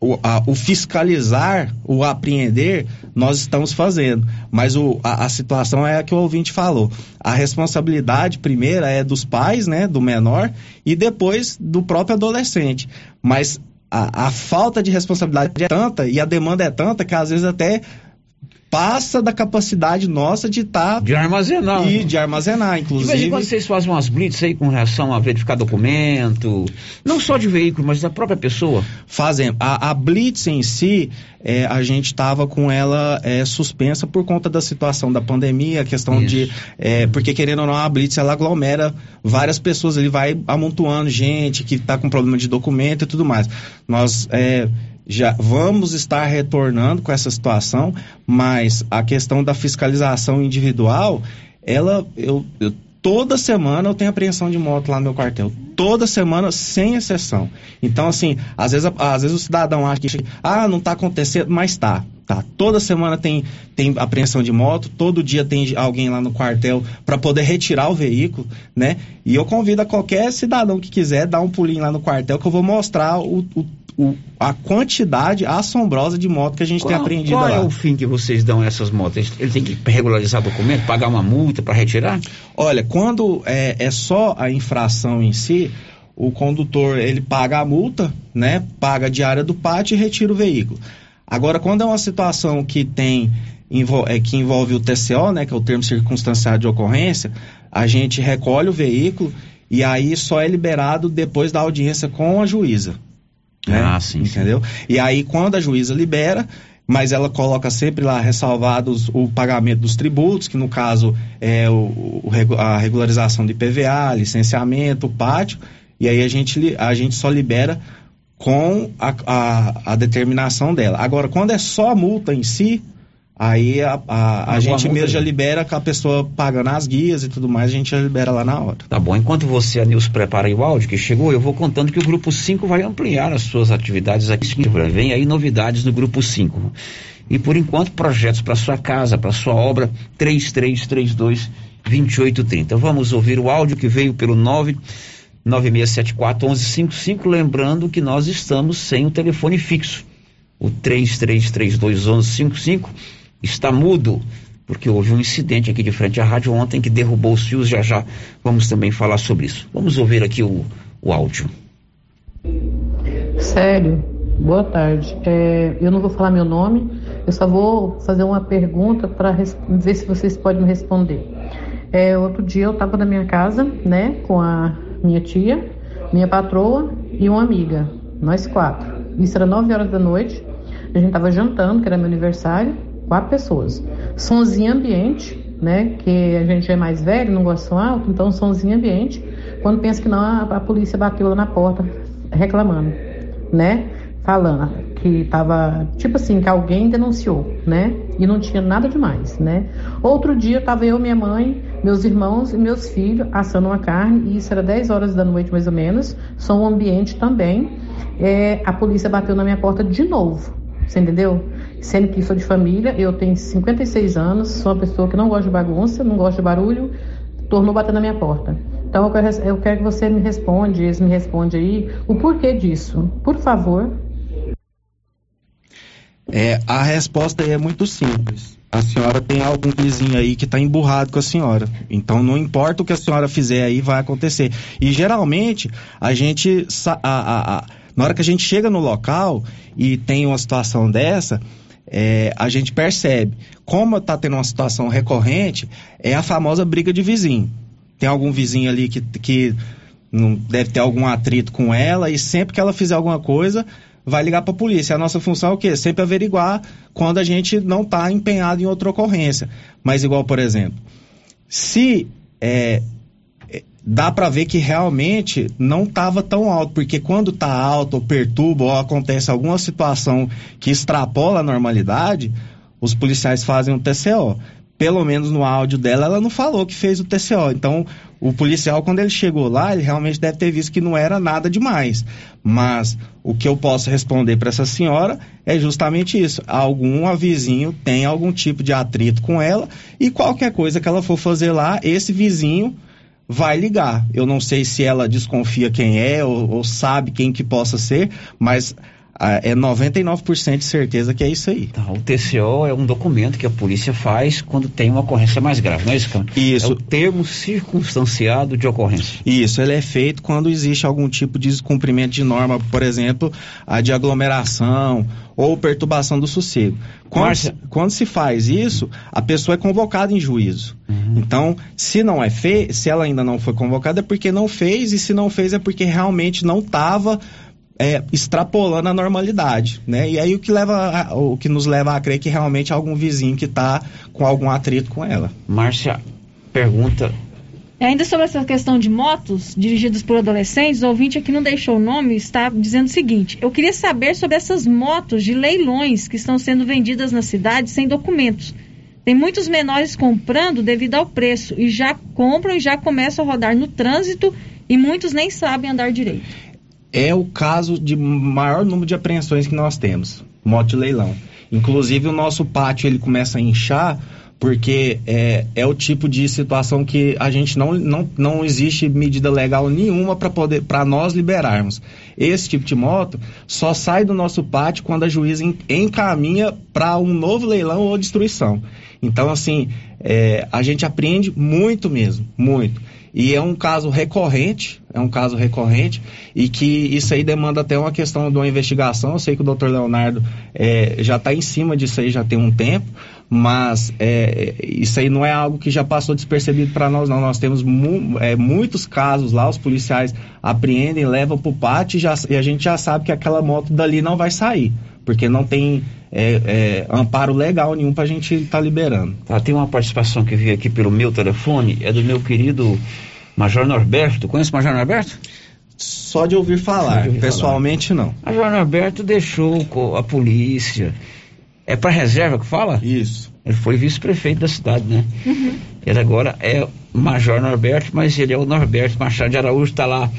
o, a, o, fiscalizar, o apreender, nós estamos fazendo. Mas o, a, a, situação é a que o ouvinte falou. A responsabilidade primeira é dos pais, né, do menor, e depois do próprio adolescente. Mas a, a falta de responsabilidade é tanta e a demanda é tanta que às vezes até passa da capacidade nossa de estar. Tá de armazenar. E de armazenar, inclusive. De vez em quando vocês fazem umas blitz aí com relação a verificar documento, não só de veículo, mas da própria pessoa? Fazem. A, a blitz em si, é, a gente estava com ela é, suspensa por conta da situação da pandemia, a questão Isso. de. É, porque querendo ou não, a blitz ela aglomera várias pessoas, ele vai amontoando gente que está com problema de documento e tudo mais. Nós. É, já vamos estar retornando com essa situação, mas a questão da fiscalização individual, ela eu, eu toda semana eu tenho apreensão de moto lá no meu quartel. Toda semana, sem exceção. Então, assim, às vezes, às vezes o cidadão acha que, ah, não está acontecendo, mas está. Tá. Toda semana tem, tem apreensão de moto, todo dia tem alguém lá no quartel para poder retirar o veículo, né? E eu convido a qualquer cidadão que quiser dar um pulinho lá no quartel que eu vou mostrar o, o o, a quantidade assombrosa de moto que a gente qual, tem apreendido qual lá. Qual é o fim que vocês dão a essas motos? Ele tem que regularizar documento, pagar uma multa para retirar? Olha, quando é, é só a infração em si, o condutor ele paga a multa, né? Paga a diária do pátio e retira o veículo. Agora, quando é uma situação que tem é, que envolve o TCO, né, que é o termo circunstanciado de ocorrência, a gente recolhe o veículo e aí só é liberado depois da audiência com a juíza. Né? Ah, sim. Entendeu? Sim. E aí, quando a juíza libera, mas ela coloca sempre lá ressalvados o pagamento dos tributos, que no caso é o, a regularização de PVA, licenciamento, pátio, e aí a gente, a gente só libera com a, a, a determinação dela. Agora, quando é só a multa em si, Aí a, a, a gente mesmo já libera com a pessoa pagando as guias e tudo mais, a gente já libera lá na hora. Tá bom. Enquanto você, Anilson, prepara aí o áudio que chegou, eu vou contando que o Grupo 5 vai ampliar as suas atividades aqui. Vem aí novidades no Grupo 5. E por enquanto, projetos para sua casa, para sua obra, 3332 2830. Vamos ouvir o áudio que veio pelo 9 9674 1155, lembrando que nós estamos sem o telefone fixo. O 3332 1155 está mudo, porque houve um incidente aqui de frente à rádio ontem que derrubou os fios. Já já vamos também falar sobre isso. Vamos ouvir aqui o, o áudio. Sério, boa tarde. É, eu não vou falar meu nome, eu só vou fazer uma pergunta para ver se vocês podem me responder. É, outro dia eu estava na minha casa, né, com a minha tia, minha patroa e uma amiga, nós quatro. Isso era 9 horas da noite. A gente estava jantando, que era meu aniversário quatro pessoas. Sonzinho ambiente, né? Que a gente é mais velho, não gosta de som alto, então sonzinho ambiente. Quando pensa que não, a, a polícia bateu lá na porta reclamando, né? Falando que tava, tipo assim, que alguém denunciou, né? E não tinha nada demais, né? Outro dia tava eu, minha mãe, meus irmãos e meus filhos assando uma carne, e isso era 10 horas da noite mais ou menos, som ambiente também. É, a polícia bateu na minha porta de novo, você entendeu? Sendo que sou de família, eu tenho 56 anos, sou uma pessoa que não gosta de bagunça, não gosta de barulho, tornou bater na minha porta. Então eu quero, eu quero que você me responde, eles me responde aí, o porquê disso, por favor. É, a resposta aí é muito simples. A senhora tem algum vizinho aí que está emburrado com a senhora. Então não importa o que a senhora fizer aí, vai acontecer. E geralmente a gente. A, a, a, na hora que a gente chega no local e tem uma situação dessa, é, a gente percebe. Como está tendo uma situação recorrente, é a famosa briga de vizinho. Tem algum vizinho ali que, que não deve ter algum atrito com ela e sempre que ela fizer alguma coisa, vai ligar para a polícia. A nossa função é o quê? Sempre averiguar quando a gente não está empenhado em outra ocorrência. Mas igual, por exemplo, se é, dá para ver que realmente não estava tão alto, porque quando está alto ou perturba ou acontece alguma situação que extrapola a normalidade, os policiais fazem um TCO. Pelo menos no áudio dela, ela não falou que fez o TCO. Então, o policial, quando ele chegou lá, ele realmente deve ter visto que não era nada demais. Mas o que eu posso responder para essa senhora é justamente isso. Algum vizinho tem algum tipo de atrito com ela e qualquer coisa que ela for fazer lá, esse vizinho vai ligar. Eu não sei se ela desconfia quem é ou, ou sabe quem que possa ser, mas ah, é 99% de certeza que é isso aí. Tá, o TCO é um documento que a polícia faz quando tem uma ocorrência mais grave, não é isso, Câmara? Isso. É o termo circunstanciado de ocorrência. Isso, ele é feito quando existe algum tipo de descumprimento de norma, por exemplo, a de aglomeração ou perturbação do sossego. Quando, se, quando se faz isso, a pessoa é convocada em juízo. Uhum. Então, se não é feito, se ela ainda não foi convocada, é porque não fez, e se não fez, é porque realmente não estava é, extrapolando a normalidade, né? E aí o que leva, a, o que nos leva a crer que realmente é algum vizinho que está com algum atrito com ela. Márcia, pergunta. Ainda sobre essa questão de motos dirigidas por adolescentes, o ouvinte aqui não deixou o nome, está dizendo o seguinte: eu queria saber sobre essas motos de leilões que estão sendo vendidas na cidade sem documentos. Tem muitos menores comprando devido ao preço e já compram e já começam a rodar no trânsito e muitos nem sabem andar direito é o caso de maior número de apreensões que nós temos, moto de leilão. Inclusive o nosso pátio ele começa a inchar porque é, é o tipo de situação que a gente não, não, não existe medida legal nenhuma para poder para nós liberarmos. Esse tipo de moto só sai do nosso pátio quando a juíza encaminha para um novo leilão ou destruição. Então, assim, é, a gente aprende muito mesmo, muito. E é um caso recorrente, é um caso recorrente, e que isso aí demanda até uma questão de uma investigação. Eu sei que o doutor Leonardo é, já está em cima disso aí já tem um tempo, mas é, isso aí não é algo que já passou despercebido para nós, não. Nós temos mu é, muitos casos lá, os policiais apreendem, levam para o pátio e, já, e a gente já sabe que aquela moto dali não vai sair, porque não tem é, é, amparo legal nenhum para a gente estar tá liberando. Tá, tem uma participação que veio aqui pelo meu telefone, é do meu querido Major Norberto. Conhece o Major Norberto? Só de ouvir falar, de ouvir pessoalmente falar. não. Major Norberto deixou a polícia é para reserva que fala? Isso. Ele foi vice-prefeito da cidade, né? Uhum. Ele agora é Major Norberto, mas ele é o Norberto Machado de Araújo, está lá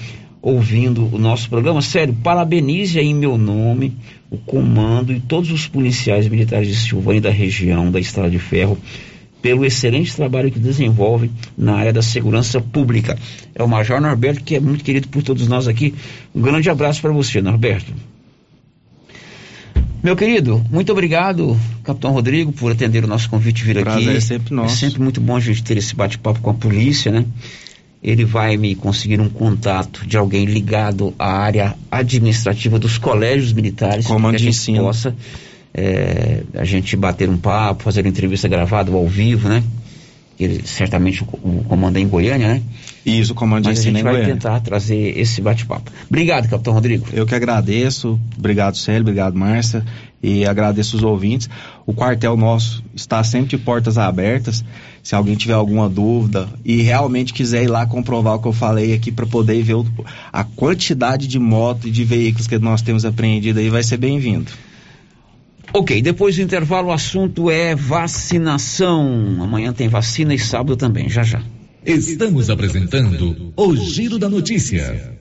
ouvindo o nosso programa. Sério, parabenize em meu nome o comando e todos os policiais militares de Silvânia e da região da Estrada de Ferro pelo excelente trabalho que desenvolvem na área da segurança pública. É o Major Norberto, que é muito querido por todos nós aqui. Um grande abraço para você, Norberto. Meu querido, muito obrigado, Capitão Rodrigo, por atender o nosso convite vir Prazer aqui. É sempre nosso. É sempre muito bom a gente ter esse bate-papo com a polícia, né? Ele vai me conseguir um contato de alguém ligado à área administrativa dos colégios militares, Como que a gente possa é, a gente bater um papo, fazer uma entrevista gravada ao vivo, né? Ele, certamente o, comando é em Goiânia, né? Isso, o comando Mas a gente vai Goiânia. tentar trazer esse bate-papo. Obrigado, Capitão Rodrigo. Eu que agradeço, obrigado Célio, obrigado Márcia e agradeço os ouvintes. O quartel nosso está sempre de portas abertas. Se alguém tiver alguma dúvida e realmente quiser ir lá comprovar o que eu falei aqui para poder ver o, a quantidade de motos e de veículos que nós temos apreendido aí, vai ser bem-vindo. Ok, depois do intervalo o assunto é vacinação. Amanhã tem vacina e sábado também, já já. Estamos apresentando o Giro da Notícia.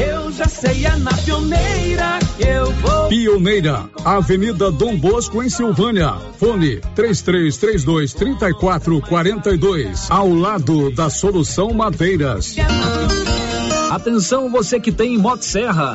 Eu já sei, é na pioneira que eu vou. Pioneira, Avenida Dom Bosco, em Silvânia. Fone 3332 3442. Ao lado da Solução Madeiras. Atenção você que tem Motosserra.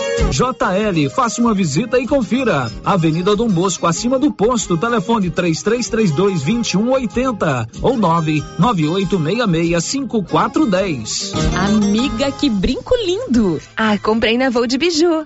JL, faça uma visita e confira. Avenida Dom Bosco, acima do posto, telefone 3332 2180 ou 99866 5410. Amiga, que brinco lindo! Ah, comprei na Voo de Biju.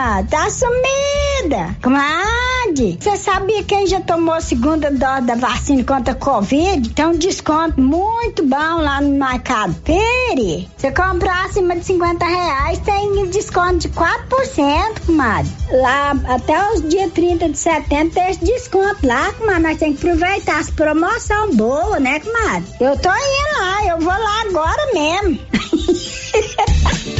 comadre? Tá sumida. Comadre, você sabia quem já tomou a segunda dose da vacina contra a Covid? Tem um desconto muito bom lá no Mercado Pere. Você comprar acima de 50 reais, tem desconto de 4%, comadre. Lá, até os dias 30 de setembro tem esse desconto lá, comadre. Nós temos que aproveitar as promoções boas, né, comadre? Eu tô indo lá, eu vou lá agora mesmo.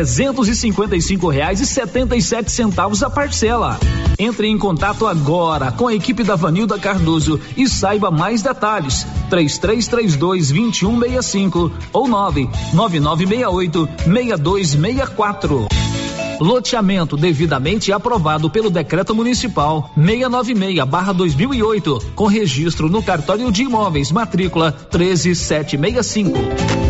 trezentos e cinco reais e setenta e sete centavos a parcela. Entre em contato agora com a equipe da Vanilda Cardoso e saiba mais detalhes. 3332 2165 ou 99968 6264. Loteamento devidamente aprovado pelo Decreto Municipal 696/2008, com registro no cartório de imóveis, matrícula 13765.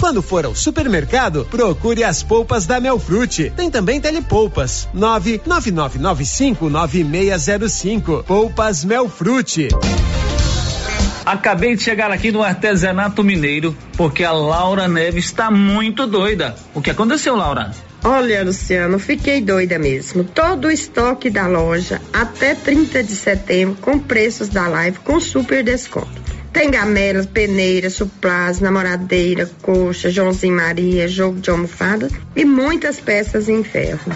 Quando for ao supermercado, procure as polpas da Melfrute. Tem também telepolpas. 999959605. Polpas Melfrute. Acabei de chegar aqui no artesanato mineiro porque a Laura Neves está muito doida. O que aconteceu, Laura? Olha, Luciano, fiquei doida mesmo. Todo o estoque da loja até 30 de setembro com preços da live com super desconto. Tem gamelas, peneiras, suplás, namoradeira, coxa, Joãozinho Maria, jogo de almofada e muitas peças em ferro.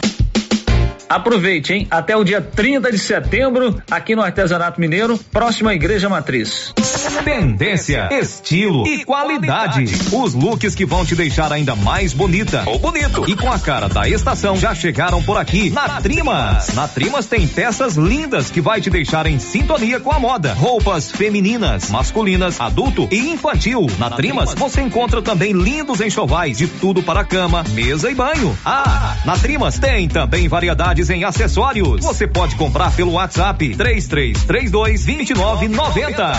Aproveite, hein? Até o dia 30 de setembro, aqui no Artesanato Mineiro, próximo à Igreja Matriz. Tendência, estilo e qualidade. Os looks que vão te deixar ainda mais bonita ou bonito e com a cara da estação já chegaram por aqui na Trimas. Na Trimas tem peças lindas que vai te deixar em sintonia com a moda. Roupas femininas, masculinas, adulto e infantil. Na Trimas você encontra também lindos enxovais de tudo para cama, mesa e banho. Ah, na Trimas tem também variedades em acessórios. Você pode comprar pelo WhatsApp 3332 2990.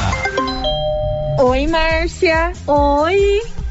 Oi, Márcia. Oi.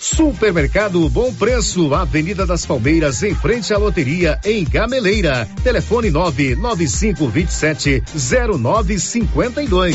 Supermercado Bom Preço, Avenida das Palmeiras, em frente à loteria, em Gameleira. Telefone 99527 0952.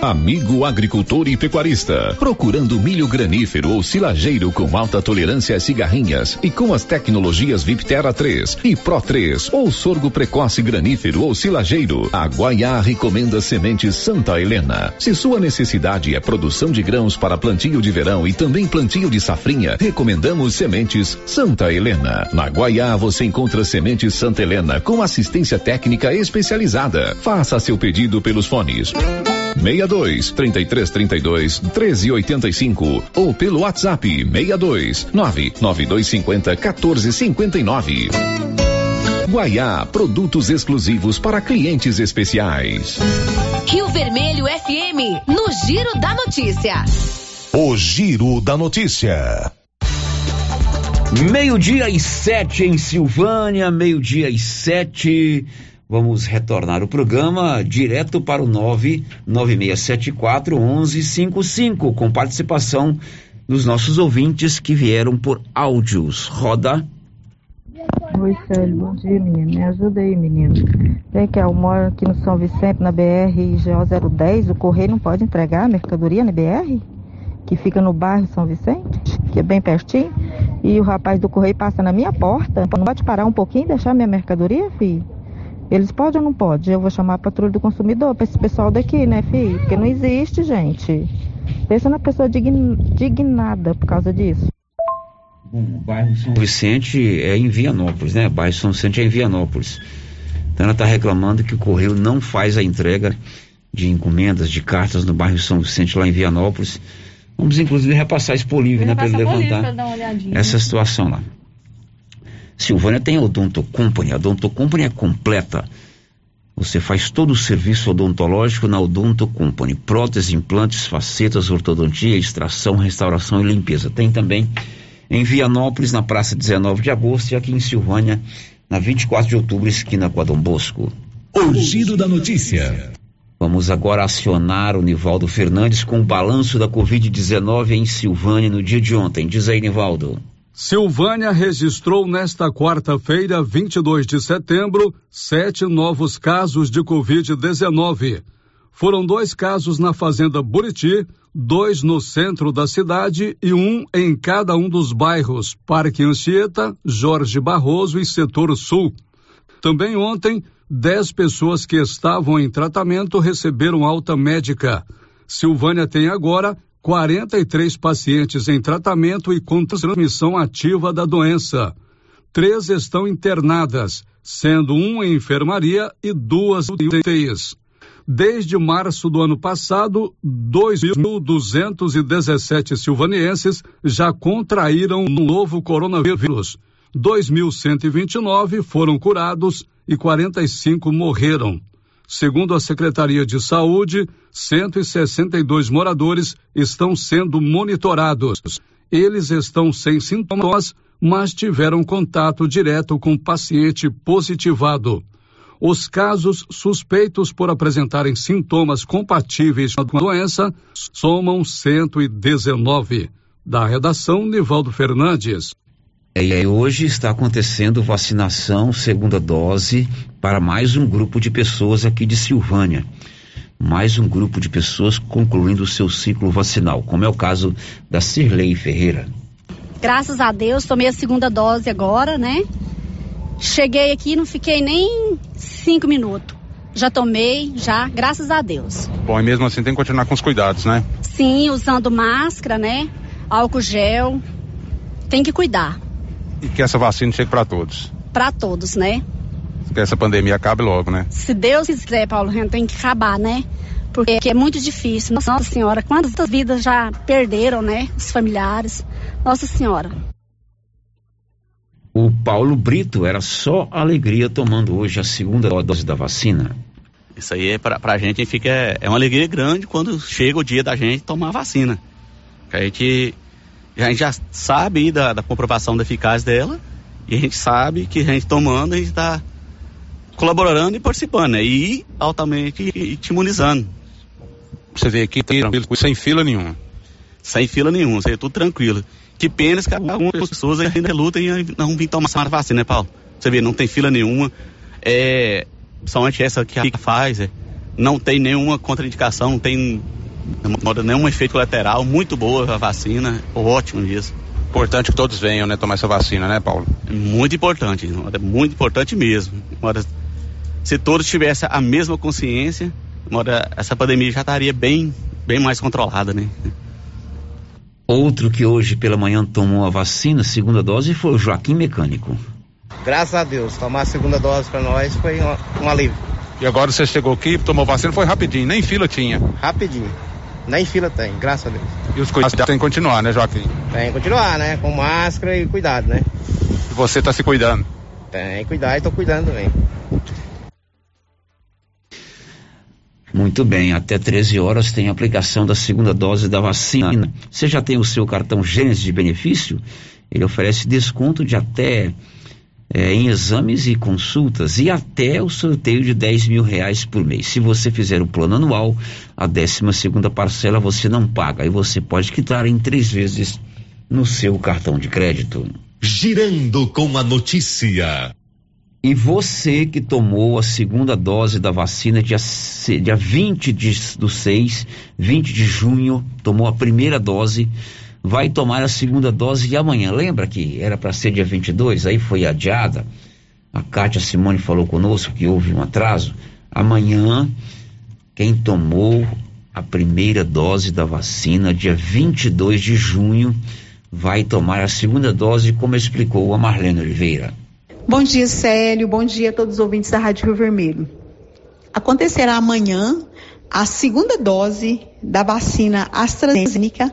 Amigo agricultor e pecuarista, procurando milho granífero ou silageiro com alta tolerância a cigarrinhas e com as tecnologias Viptera 3 e Pro 3 ou sorgo precoce granífero ou silageiro, a Guaiá recomenda sementes Santa Helena. Se sua necessidade é produção de grãos para plantio de verão e também plantio de safrinha, recomendamos sementes Santa Helena. Na Guaiá você encontra sementes Santa Helena com assistência técnica especializada. Faça seu pedido pelos fones 62 33 32 13 85 ou pelo WhatsApp 62 99250 14 59. Guaiá, produtos exclusivos para clientes especiais. Rio Vermelho FM, no Giro da Notícia. O Giro da Notícia. Meio-dia e sete em Silvânia, meio-dia e sete. Vamos retornar o programa direto para o 99674 1155, com participação dos nossos ouvintes que vieram por áudios. Roda. Oi, Célio, bom dia, menino. Me ajuda aí, menino. Tem que eu moro aqui no São Vicente, na BR GO 010. O correio não pode entregar a mercadoria na BR? Que fica no bairro São Vicente, que é bem pertinho. E o rapaz do correio passa na minha porta. Não pode parar um pouquinho e deixar minha mercadoria, filho? Eles podem ou não podem? Eu vou chamar a patrulha do consumidor para esse pessoal daqui, né, filho? Porque não existe, gente. Pensa na pessoa dign... dignada por causa disso. Bom, o bairro São Vicente é em Vianópolis, né? O bairro São Vicente é em Vianópolis. Então ela está reclamando que o correio não faz a entrega de encomendas, de cartas no bairro São Vicente, lá em Vianópolis. Vamos inclusive repassar isso por livre, né? Para ele levantar essa situação lá. Silvânia tem a Odonto Company. A Odonto Company é completa. Você faz todo o serviço odontológico na Odonto Company. Próteses, implantes, facetas, ortodontia, extração, restauração e limpeza. Tem também em Vianópolis, na praça 19 de agosto, e aqui em Silvânia, na 24 de outubro, esquina com a Dom Bosco. O giro da notícia. Vamos agora acionar o Nivaldo Fernandes com o balanço da Covid-19 em Silvânia no dia de ontem. Diz aí, Nivaldo. Silvânia registrou nesta quarta-feira, 22 de setembro, sete novos casos de Covid-19. Foram dois casos na Fazenda Buriti, dois no centro da cidade e um em cada um dos bairros Parque Anchieta, Jorge Barroso e Setor Sul. Também ontem, dez pessoas que estavam em tratamento receberam alta médica. Silvânia tem agora 43 pacientes em tratamento e com transmissão ativa da doença. Três estão internadas, sendo um em enfermaria e duas UTIs. Desde março do ano passado, 2.217 silvanienses já contraíram o novo coronavírus. 2.129 foram curados e 45 morreram. Segundo a Secretaria de Saúde, 162 moradores estão sendo monitorados. Eles estão sem sintomas, mas tiveram contato direto com paciente positivado. Os casos suspeitos por apresentarem sintomas compatíveis com a doença somam 119. Da redação, Nivaldo Fernandes. E aí, hoje está acontecendo vacinação, segunda dose, para mais um grupo de pessoas aqui de Silvânia. Mais um grupo de pessoas concluindo o seu ciclo vacinal, como é o caso da Cirlei Ferreira. Graças a Deus, tomei a segunda dose agora, né? Cheguei aqui, não fiquei nem cinco minutos. Já tomei, já, graças a Deus. Bom, e mesmo assim tem que continuar com os cuidados, né? Sim, usando máscara, né? Álcool gel. Tem que cuidar. E que essa vacina chegue para todos. Para todos, né? Que essa pandemia acabe logo, né? Se Deus quiser, Paulo, gente tem que acabar, né? Porque é muito difícil. Nossa Senhora, quantas vidas já perderam, né? Os familiares. Nossa Senhora. O Paulo Brito era só alegria tomando hoje a segunda dose da vacina. Isso aí é pra, pra gente fica é uma alegria grande quando chega o dia da gente tomar a vacina. A gente, a gente já sabe da, da comprovação da eficácia dela e a gente sabe que a gente tomando, a gente está colaborando e participando, né? E altamente te imunizando. Você vê aqui tranquilo, sem fila nenhuma. Sem fila nenhuma, é tudo tranquilo. Que pena que algumas pessoas ainda lutam e não vêm tomar essa vacina, né, Paulo? Você vê, não tem fila nenhuma. É, somente essa que a faz, é, não tem nenhuma contraindicação, não tem nenhum efeito colateral. Muito boa a vacina, ótimo isso. Importante que todos venham, né, tomar essa vacina, né, Paulo? Muito importante, muito importante mesmo. se todos tivessem a mesma consciência, essa pandemia já estaria bem, bem mais controlada, né? Outro que hoje pela manhã tomou a vacina, segunda dose, foi o Joaquim Mecânico. Graças a Deus, tomar a segunda dose para nós foi um, um, alívio. E agora você chegou aqui, tomou vacina, foi rapidinho, nem fila tinha. Rapidinho. Nem fila tem, graças a Deus. E os cuidados tem que continuar, né, Joaquim? Tem que continuar, né? Com máscara e cuidado, né? E você está se cuidando? Tem que cuidar e estou cuidando também. Muito bem, até 13 horas tem aplicação da segunda dose da vacina. Você já tem o seu cartão Gênesis de benefício? Ele oferece desconto de até é, em exames e consultas e até o sorteio de 10 mil reais por mês. Se você fizer o plano anual, a 12 segunda parcela você não paga e você pode quitar em três vezes no seu cartão de crédito. Girando com a notícia. E você que tomou a segunda dose da vacina dia, dia 20 de, do 6, 20 de junho, tomou a primeira dose, vai tomar a segunda dose de amanhã. Lembra que era para ser dia 22, aí foi adiada. A Kátia Simone falou conosco que houve um atraso. Amanhã, quem tomou a primeira dose da vacina, dia 22 de junho, vai tomar a segunda dose, como explicou a Marlene Oliveira. Bom dia, Célio. Bom dia a todos os ouvintes da Rádio Rio Vermelho. Acontecerá amanhã a segunda dose da vacina AstraZeneca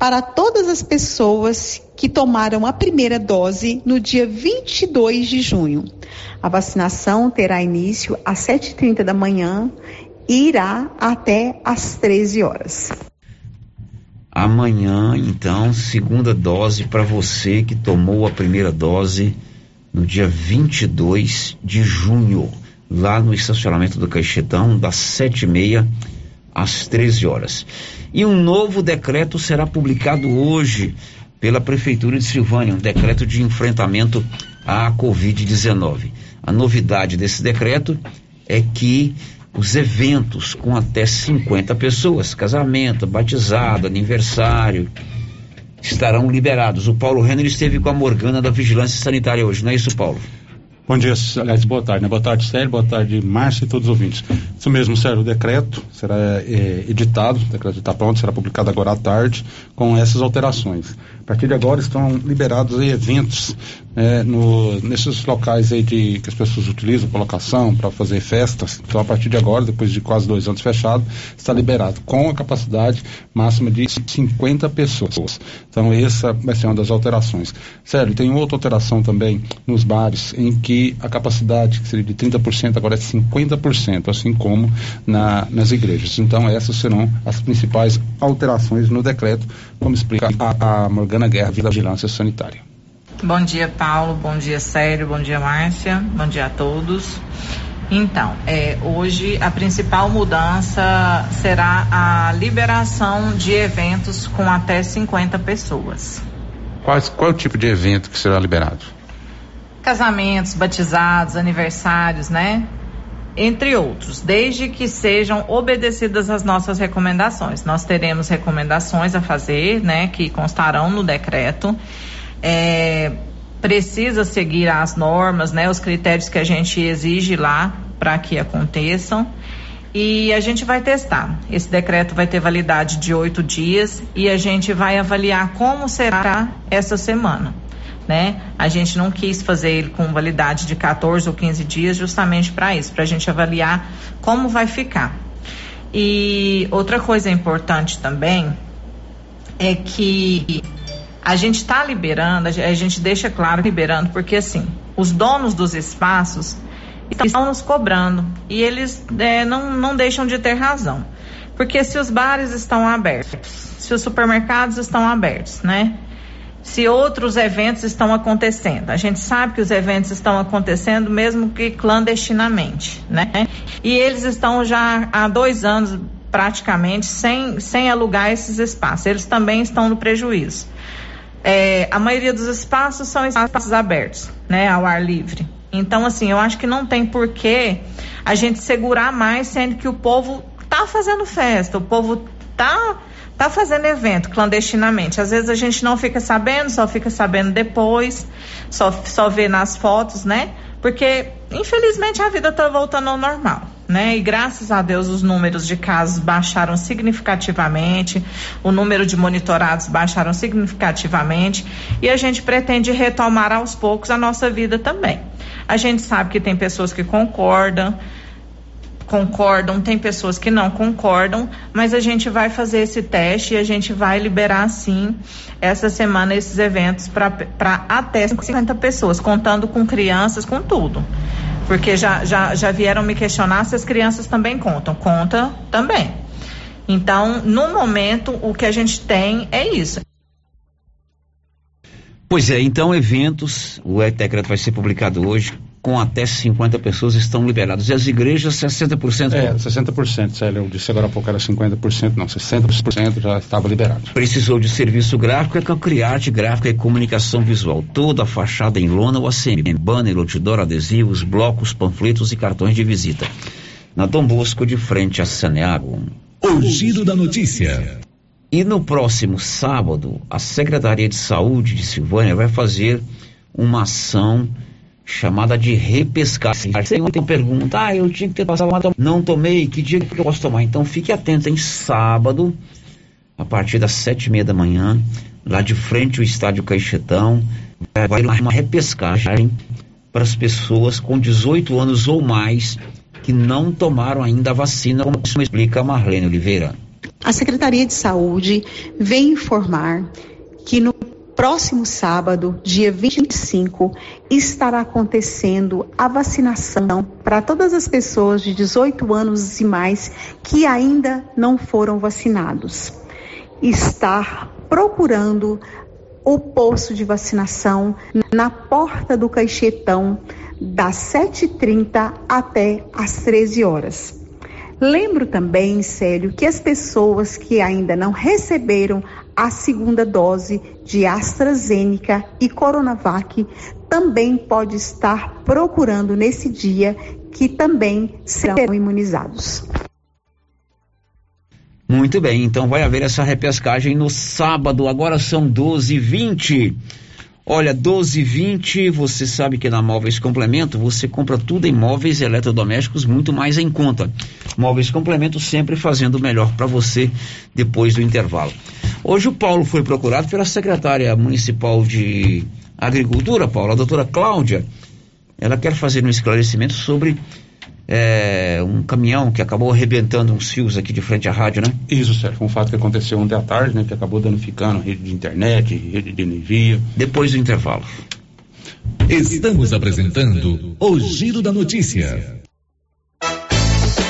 para todas as pessoas que tomaram a primeira dose no dia 22 de junho. A vacinação terá início às 7h30 da manhã e irá até às 13 horas. Amanhã, então, segunda dose para você que tomou a primeira dose no dia 22 de junho, lá no estacionamento do Caixetão, das 7h30 às 13 horas. E um novo decreto será publicado hoje pela Prefeitura de Silvânia, um decreto de enfrentamento à Covid-19. A novidade desse decreto é que os eventos com até 50 pessoas, casamento, batizado, aniversário, estarão liberados. O Paulo Renner esteve com a Morgana da Vigilância Sanitária hoje, não é isso, Paulo? Bom dia, aliás, boa tarde, né? Boa tarde, Sérgio, boa tarde, Márcio e todos os ouvintes. Isso mesmo, Sérgio, o decreto será é, editado, o decreto está pronto, será publicado agora à tarde, com essas alterações. A partir de agora estão liberados eventos é, no, nesses locais aí de, que as pessoas utilizam para locação, para fazer festas. Então, a partir de agora, depois de quase dois anos fechado, está liberado com a capacidade máxima de 50 pessoas. Então, essa vai ser uma das alterações. Sério, tem outra alteração também nos bares, em que a capacidade, que seria de 30%, agora é 50%, assim como na, nas igrejas. Então, essas serão as principais alterações no decreto, como explica a, a Morgana Ana Guerra, Vila Vigilância Sanitária. Bom dia, Paulo. Bom dia, Sério. Bom dia, Márcia. Bom dia a todos. Então, é, hoje a principal mudança será a liberação de eventos com até 50 pessoas. Quais, qual é o tipo de evento que será liberado? Casamentos, batizados, aniversários, né? Entre outros, desde que sejam obedecidas as nossas recomendações. Nós teremos recomendações a fazer, né? Que constarão no decreto. É, precisa seguir as normas, né? Os critérios que a gente exige lá para que aconteçam e a gente vai testar. Esse decreto vai ter validade de oito dias e a gente vai avaliar como será essa semana. Né? A gente não quis fazer ele com validade de 14 ou 15 dias justamente para isso, para a gente avaliar como vai ficar. E outra coisa importante também é que a gente está liberando, a gente deixa claro liberando, porque assim, os donos dos espaços estão nos cobrando e eles é, não, não deixam de ter razão. Porque se os bares estão abertos, se os supermercados estão abertos, né? Se outros eventos estão acontecendo, a gente sabe que os eventos estão acontecendo mesmo que clandestinamente, né? E eles estão já há dois anos praticamente sem, sem alugar esses espaços. Eles também estão no prejuízo. É, a maioria dos espaços são espaços abertos, né, ao ar livre. Então, assim, eu acho que não tem porquê a gente segurar mais, sendo que o povo tá fazendo festa, o povo tá tá fazendo evento clandestinamente. Às vezes a gente não fica sabendo, só fica sabendo depois, só, só vê nas fotos, né? Porque, infelizmente, a vida está voltando ao normal, né? E graças a Deus os números de casos baixaram significativamente, o número de monitorados baixaram significativamente e a gente pretende retomar aos poucos a nossa vida também. A gente sabe que tem pessoas que concordam, concordam, tem pessoas que não concordam, mas a gente vai fazer esse teste e a gente vai liberar sim essa semana esses eventos para até 50 pessoas, contando com crianças, com tudo. Porque já, já, já vieram me questionar se as crianças também contam. Conta também. Então, no momento, o que a gente tem é isso. Pois é, então eventos, o decreto vai ser publicado hoje, com até 50 pessoas estão liberados. E as igrejas, 60%? É, 60%, Célio. Eu disse agora há pouco era 50%, não, 60% já estava liberado. Precisou de serviço gráfico, é com a Criarte Gráfica e Comunicação Visual. Toda a fachada em lona ou ACM, banner, outdoor, adesivos, blocos, panfletos e cartões de visita. Na Dom Bosco, de frente a Saneago. O giro da notícia. E no próximo sábado, a Secretaria de Saúde de Silvânia vai fazer uma ação chamada de repescagem. Você tem pergunta, ah, eu tinha que ter passado uma não tomei, que dia que eu posso tomar? Então fique atento, em sábado, a partir das sete e meia da manhã, lá de frente ao estádio Caixetão, vai uma repescagem para as pessoas com 18 anos ou mais que não tomaram ainda a vacina, como explica a Marlene Oliveira. A Secretaria de Saúde vem informar que no próximo sábado, dia 25, estará acontecendo a vacinação para todas as pessoas de 18 anos e mais que ainda não foram vacinados. Está procurando o posto de vacinação na porta do Caixetão das 7h30 até as 13 horas. Lembro também, Célio, que as pessoas que ainda não receberam a segunda dose de AstraZeneca e Coronavac também pode estar procurando nesse dia que também serão imunizados. Muito bem, então vai haver essa repescagem no sábado, agora são 12 h 20 Olha, 12,20, você sabe que na Móveis Complemento você compra tudo em móveis eletrodomésticos muito mais em conta. Móveis Complemento sempre fazendo o melhor para você depois do intervalo. Hoje o Paulo foi procurado pela secretária municipal de Agricultura, Paulo, a doutora Cláudia. Ela quer fazer um esclarecimento sobre é, um caminhão que acabou arrebentando uns fios aqui de frente à rádio, né? Isso, Sérgio. Um fato que aconteceu ontem à tarde, né? Que acabou danificando rede de internet, rede de energia. Depois do intervalo. Estamos apresentando o Giro da Notícia.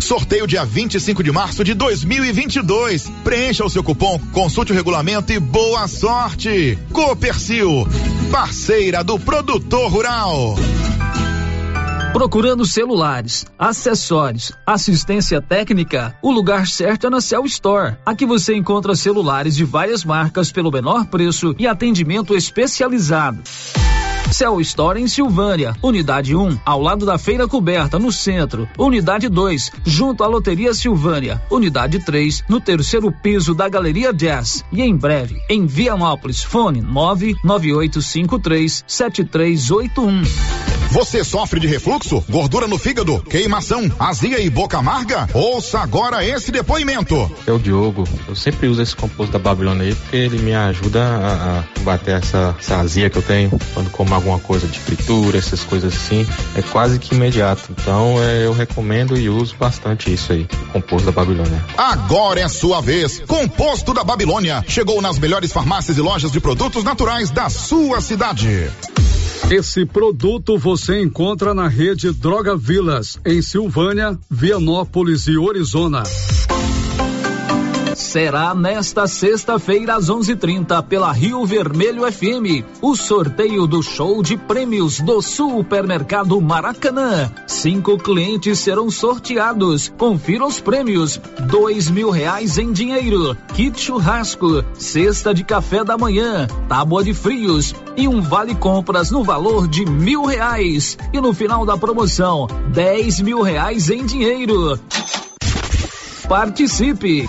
Sorteio dia 25 de março de 2022. Preencha o seu cupom, consulte o regulamento e boa sorte. Copercil, parceira do produtor rural. Procurando celulares, acessórios, assistência técnica, o lugar certo é na Cell Store. Aqui você encontra celulares de várias marcas pelo menor preço e atendimento especializado. Cell Store em Silvânia, unidade 1, ao lado da Feira Coberta, no centro. Unidade 2, junto à Loteria Silvânia. Unidade 3, no terceiro piso da Galeria Jazz. E em breve, em Vianópolis, fone 99853 7381. Você sofre de refluxo, gordura no fígado, queimação, azia e boca amarga? Ouça agora esse depoimento. É o Diogo. Eu sempre uso esse composto da Babilônia aí porque ele me ajuda a, a combater essa, essa azia que eu tenho quando como alguma coisa de fritura, essas coisas assim. É quase que imediato. Então é, eu recomendo e uso bastante isso aí, o composto da Babilônia. Agora é sua vez. Composto da Babilônia chegou nas melhores farmácias e lojas de produtos naturais da sua cidade. Esse produto você encontra na rede Droga Vilas, em Silvânia, Vianópolis e Orizona será nesta sexta-feira às 11:30 pela Rio Vermelho FM, o sorteio do show de prêmios do Supermercado Maracanã. Cinco clientes serão sorteados. Confira os prêmios: dois mil reais em dinheiro, kit churrasco, cesta de café da manhã, tábua de frios e um vale compras no valor de mil reais. E no final da promoção, dez mil reais em dinheiro. Participe!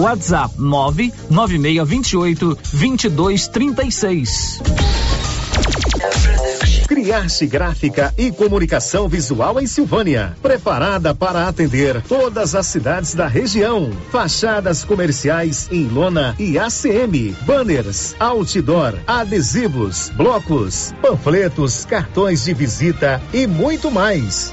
WhatsApp 99628 2236. Criarte Gráfica e Comunicação Visual em Silvânia. Preparada para atender todas as cidades da região. Fachadas comerciais em lona e ACM. Banners, outdoor, adesivos, blocos, panfletos, cartões de visita e muito mais.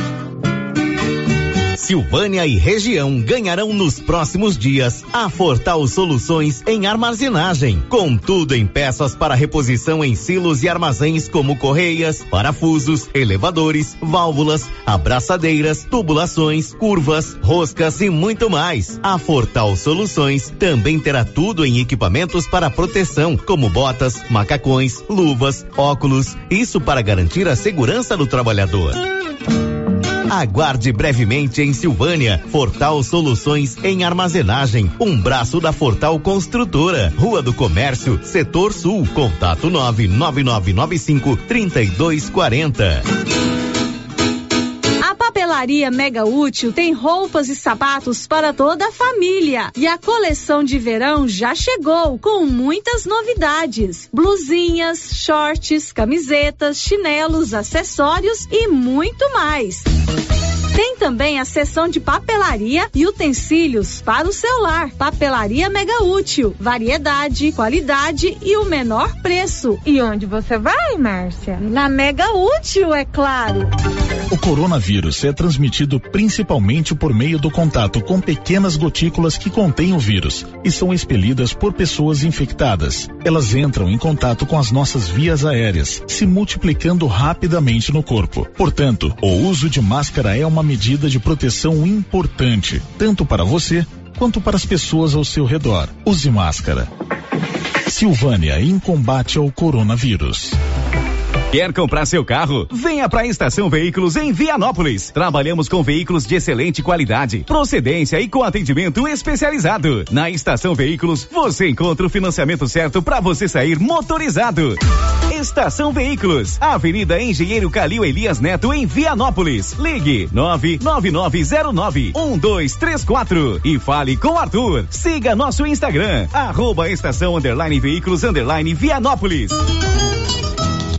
Silvânia e região ganharão nos próximos dias a Fortal Soluções em armazenagem, com tudo em peças para reposição em silos e armazéns como correias, parafusos, elevadores, válvulas, abraçadeiras, tubulações, curvas, roscas e muito mais. A Fortal Soluções também terá tudo em equipamentos para proteção, como botas, macacões, luvas, óculos, isso para garantir a segurança do trabalhador. Aguarde brevemente em Silvânia. Fortal Soluções em Armazenagem. Um braço da Fortal Construtora. Rua do Comércio, Setor Sul. Contato 99995 3240. Papelaria Mega Útil tem roupas e sapatos para toda a família. E a coleção de verão já chegou com muitas novidades: blusinhas, shorts, camisetas, chinelos, acessórios e muito mais. Tem também a seção de papelaria e utensílios para o celular. Papelaria Mega Útil. Variedade, qualidade e o menor preço. E onde você vai, Márcia? Na Mega Útil, é claro. O coronavírus é transmitido principalmente por meio do contato com pequenas gotículas que contêm o vírus e são expelidas por pessoas infectadas. Elas entram em contato com as nossas vias aéreas, se multiplicando rapidamente no corpo. Portanto, o uso de máscara é uma medida de proteção importante, tanto para você quanto para as pessoas ao seu redor. Use máscara. Silvânia em combate ao coronavírus. Quer comprar seu carro? Venha para a Estação Veículos em Vianópolis. Trabalhamos com veículos de excelente qualidade, procedência e com atendimento especializado. Na Estação Veículos, você encontra o financiamento certo para você sair motorizado. Estação Veículos, Avenida Engenheiro Calil Elias Neto em Vianópolis. Ligue 99909 1234 e fale com Arthur. Siga nosso Instagram, arroba estação underline veículos underline Vianópolis.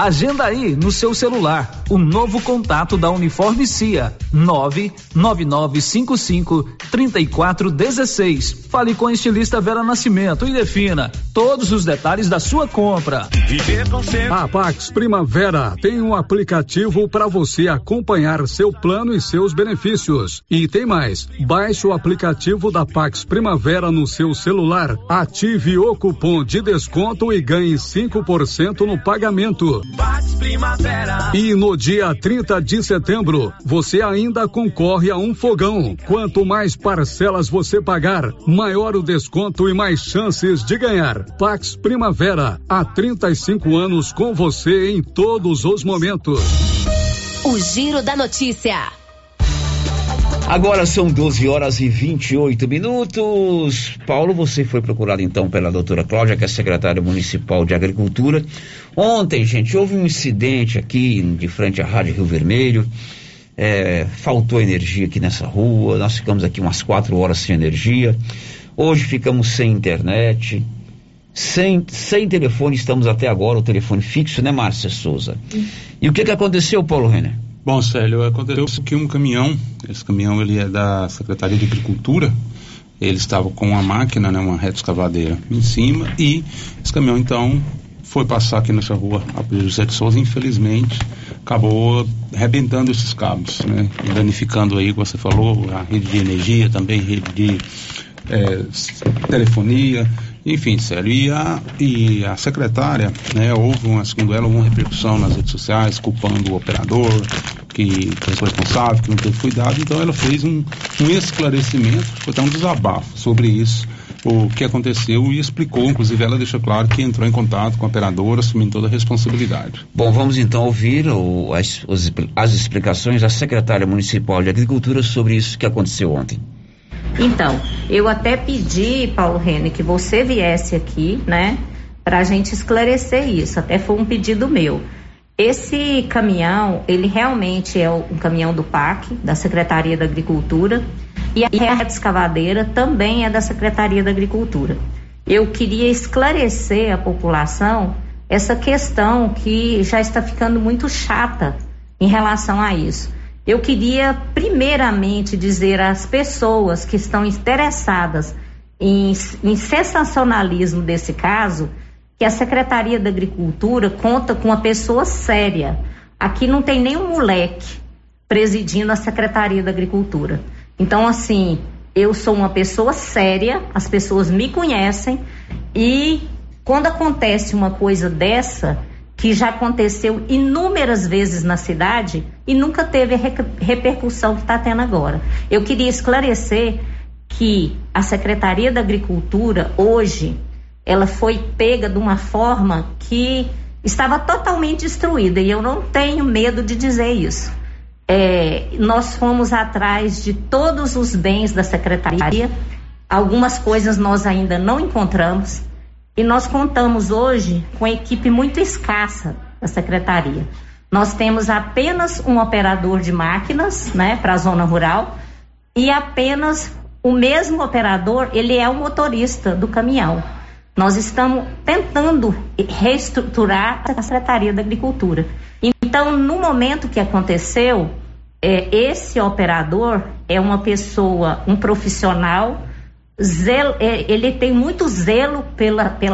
Agenda aí no seu celular o novo contato da Uniforme CIA 99955 3416. Fale com a estilista Vera Nascimento e defina todos os detalhes da sua compra. A Pax Primavera tem um aplicativo para você acompanhar seu plano e seus benefícios. E tem mais, baixe o aplicativo da Pax Primavera no seu celular, ative o cupom de desconto e ganhe 5% no pagamento. E no dia 30 de setembro, você ainda concorre a um fogão. Quanto mais parcelas você pagar, maior o desconto e mais chances de ganhar. Pax Primavera, há 35 anos com você em todos os momentos. O Giro da Notícia. Agora são 12 horas e 28 minutos. Paulo, você foi procurado então pela doutora Cláudia, que é secretária municipal de Agricultura. Ontem, gente, houve um incidente aqui de frente à Rádio Rio Vermelho. É, faltou energia aqui nessa rua. Nós ficamos aqui umas quatro horas sem energia. Hoje ficamos sem internet. Sem, sem telefone, estamos até agora, o telefone fixo, né, Márcia Souza? E o que, que aconteceu, Paulo Renner? Bom, Célio, aconteceu que um caminhão, esse caminhão ele é da Secretaria de Agricultura, ele estava com uma máquina, né, uma reta escavadeira em cima, e esse caminhão então foi passar aqui nessa rua, a José de Souza, infelizmente, acabou arrebentando esses cabos, né, danificando aí, como você falou, a rede de energia, também rede de é, telefonia, enfim, sério. E a, e a secretária, né, houve uma, segundo ela, uma repercussão nas redes sociais, culpando o operador, que foi responsável, que não teve cuidado. Então ela fez um, um esclarecimento, foi até um desabafo sobre isso, o que aconteceu e explicou, inclusive ela deixou claro que entrou em contato com a operadora, assumindo toda a responsabilidade. Bom, vamos então ouvir o, as, as explicações da secretária municipal de Agricultura sobre isso que aconteceu ontem. Então, eu até pedi, Paulo Rene, que você viesse aqui, né, para a gente esclarecer isso. Até foi um pedido meu. Esse caminhão, ele realmente é um caminhão do PAC, da Secretaria da Agricultura, e a escavadeira também é da Secretaria da Agricultura. Eu queria esclarecer à população essa questão que já está ficando muito chata em relação a isso. Eu queria, primeiramente, dizer às pessoas que estão interessadas em, em sensacionalismo desse caso que a Secretaria da Agricultura conta com uma pessoa séria. Aqui não tem nenhum moleque presidindo a Secretaria da Agricultura. Então, assim, eu sou uma pessoa séria, as pessoas me conhecem e quando acontece uma coisa dessa, que já aconteceu inúmeras vezes na cidade e nunca teve a repercussão que está tendo agora. Eu queria esclarecer que a Secretaria da Agricultura hoje ela foi pega de uma forma que estava totalmente destruída e eu não tenho medo de dizer isso. É, nós fomos atrás de todos os bens da secretaria, algumas coisas nós ainda não encontramos. E nós contamos hoje com equipe muito escassa da secretaria. Nós temos apenas um operador de máquinas, né, para a zona rural, e apenas o mesmo operador, ele é o motorista do caminhão. Nós estamos tentando reestruturar a Secretaria da Agricultura. Então, no momento que aconteceu, é, esse operador é uma pessoa, um profissional zelo, é, ele tem muito zelo pela, pela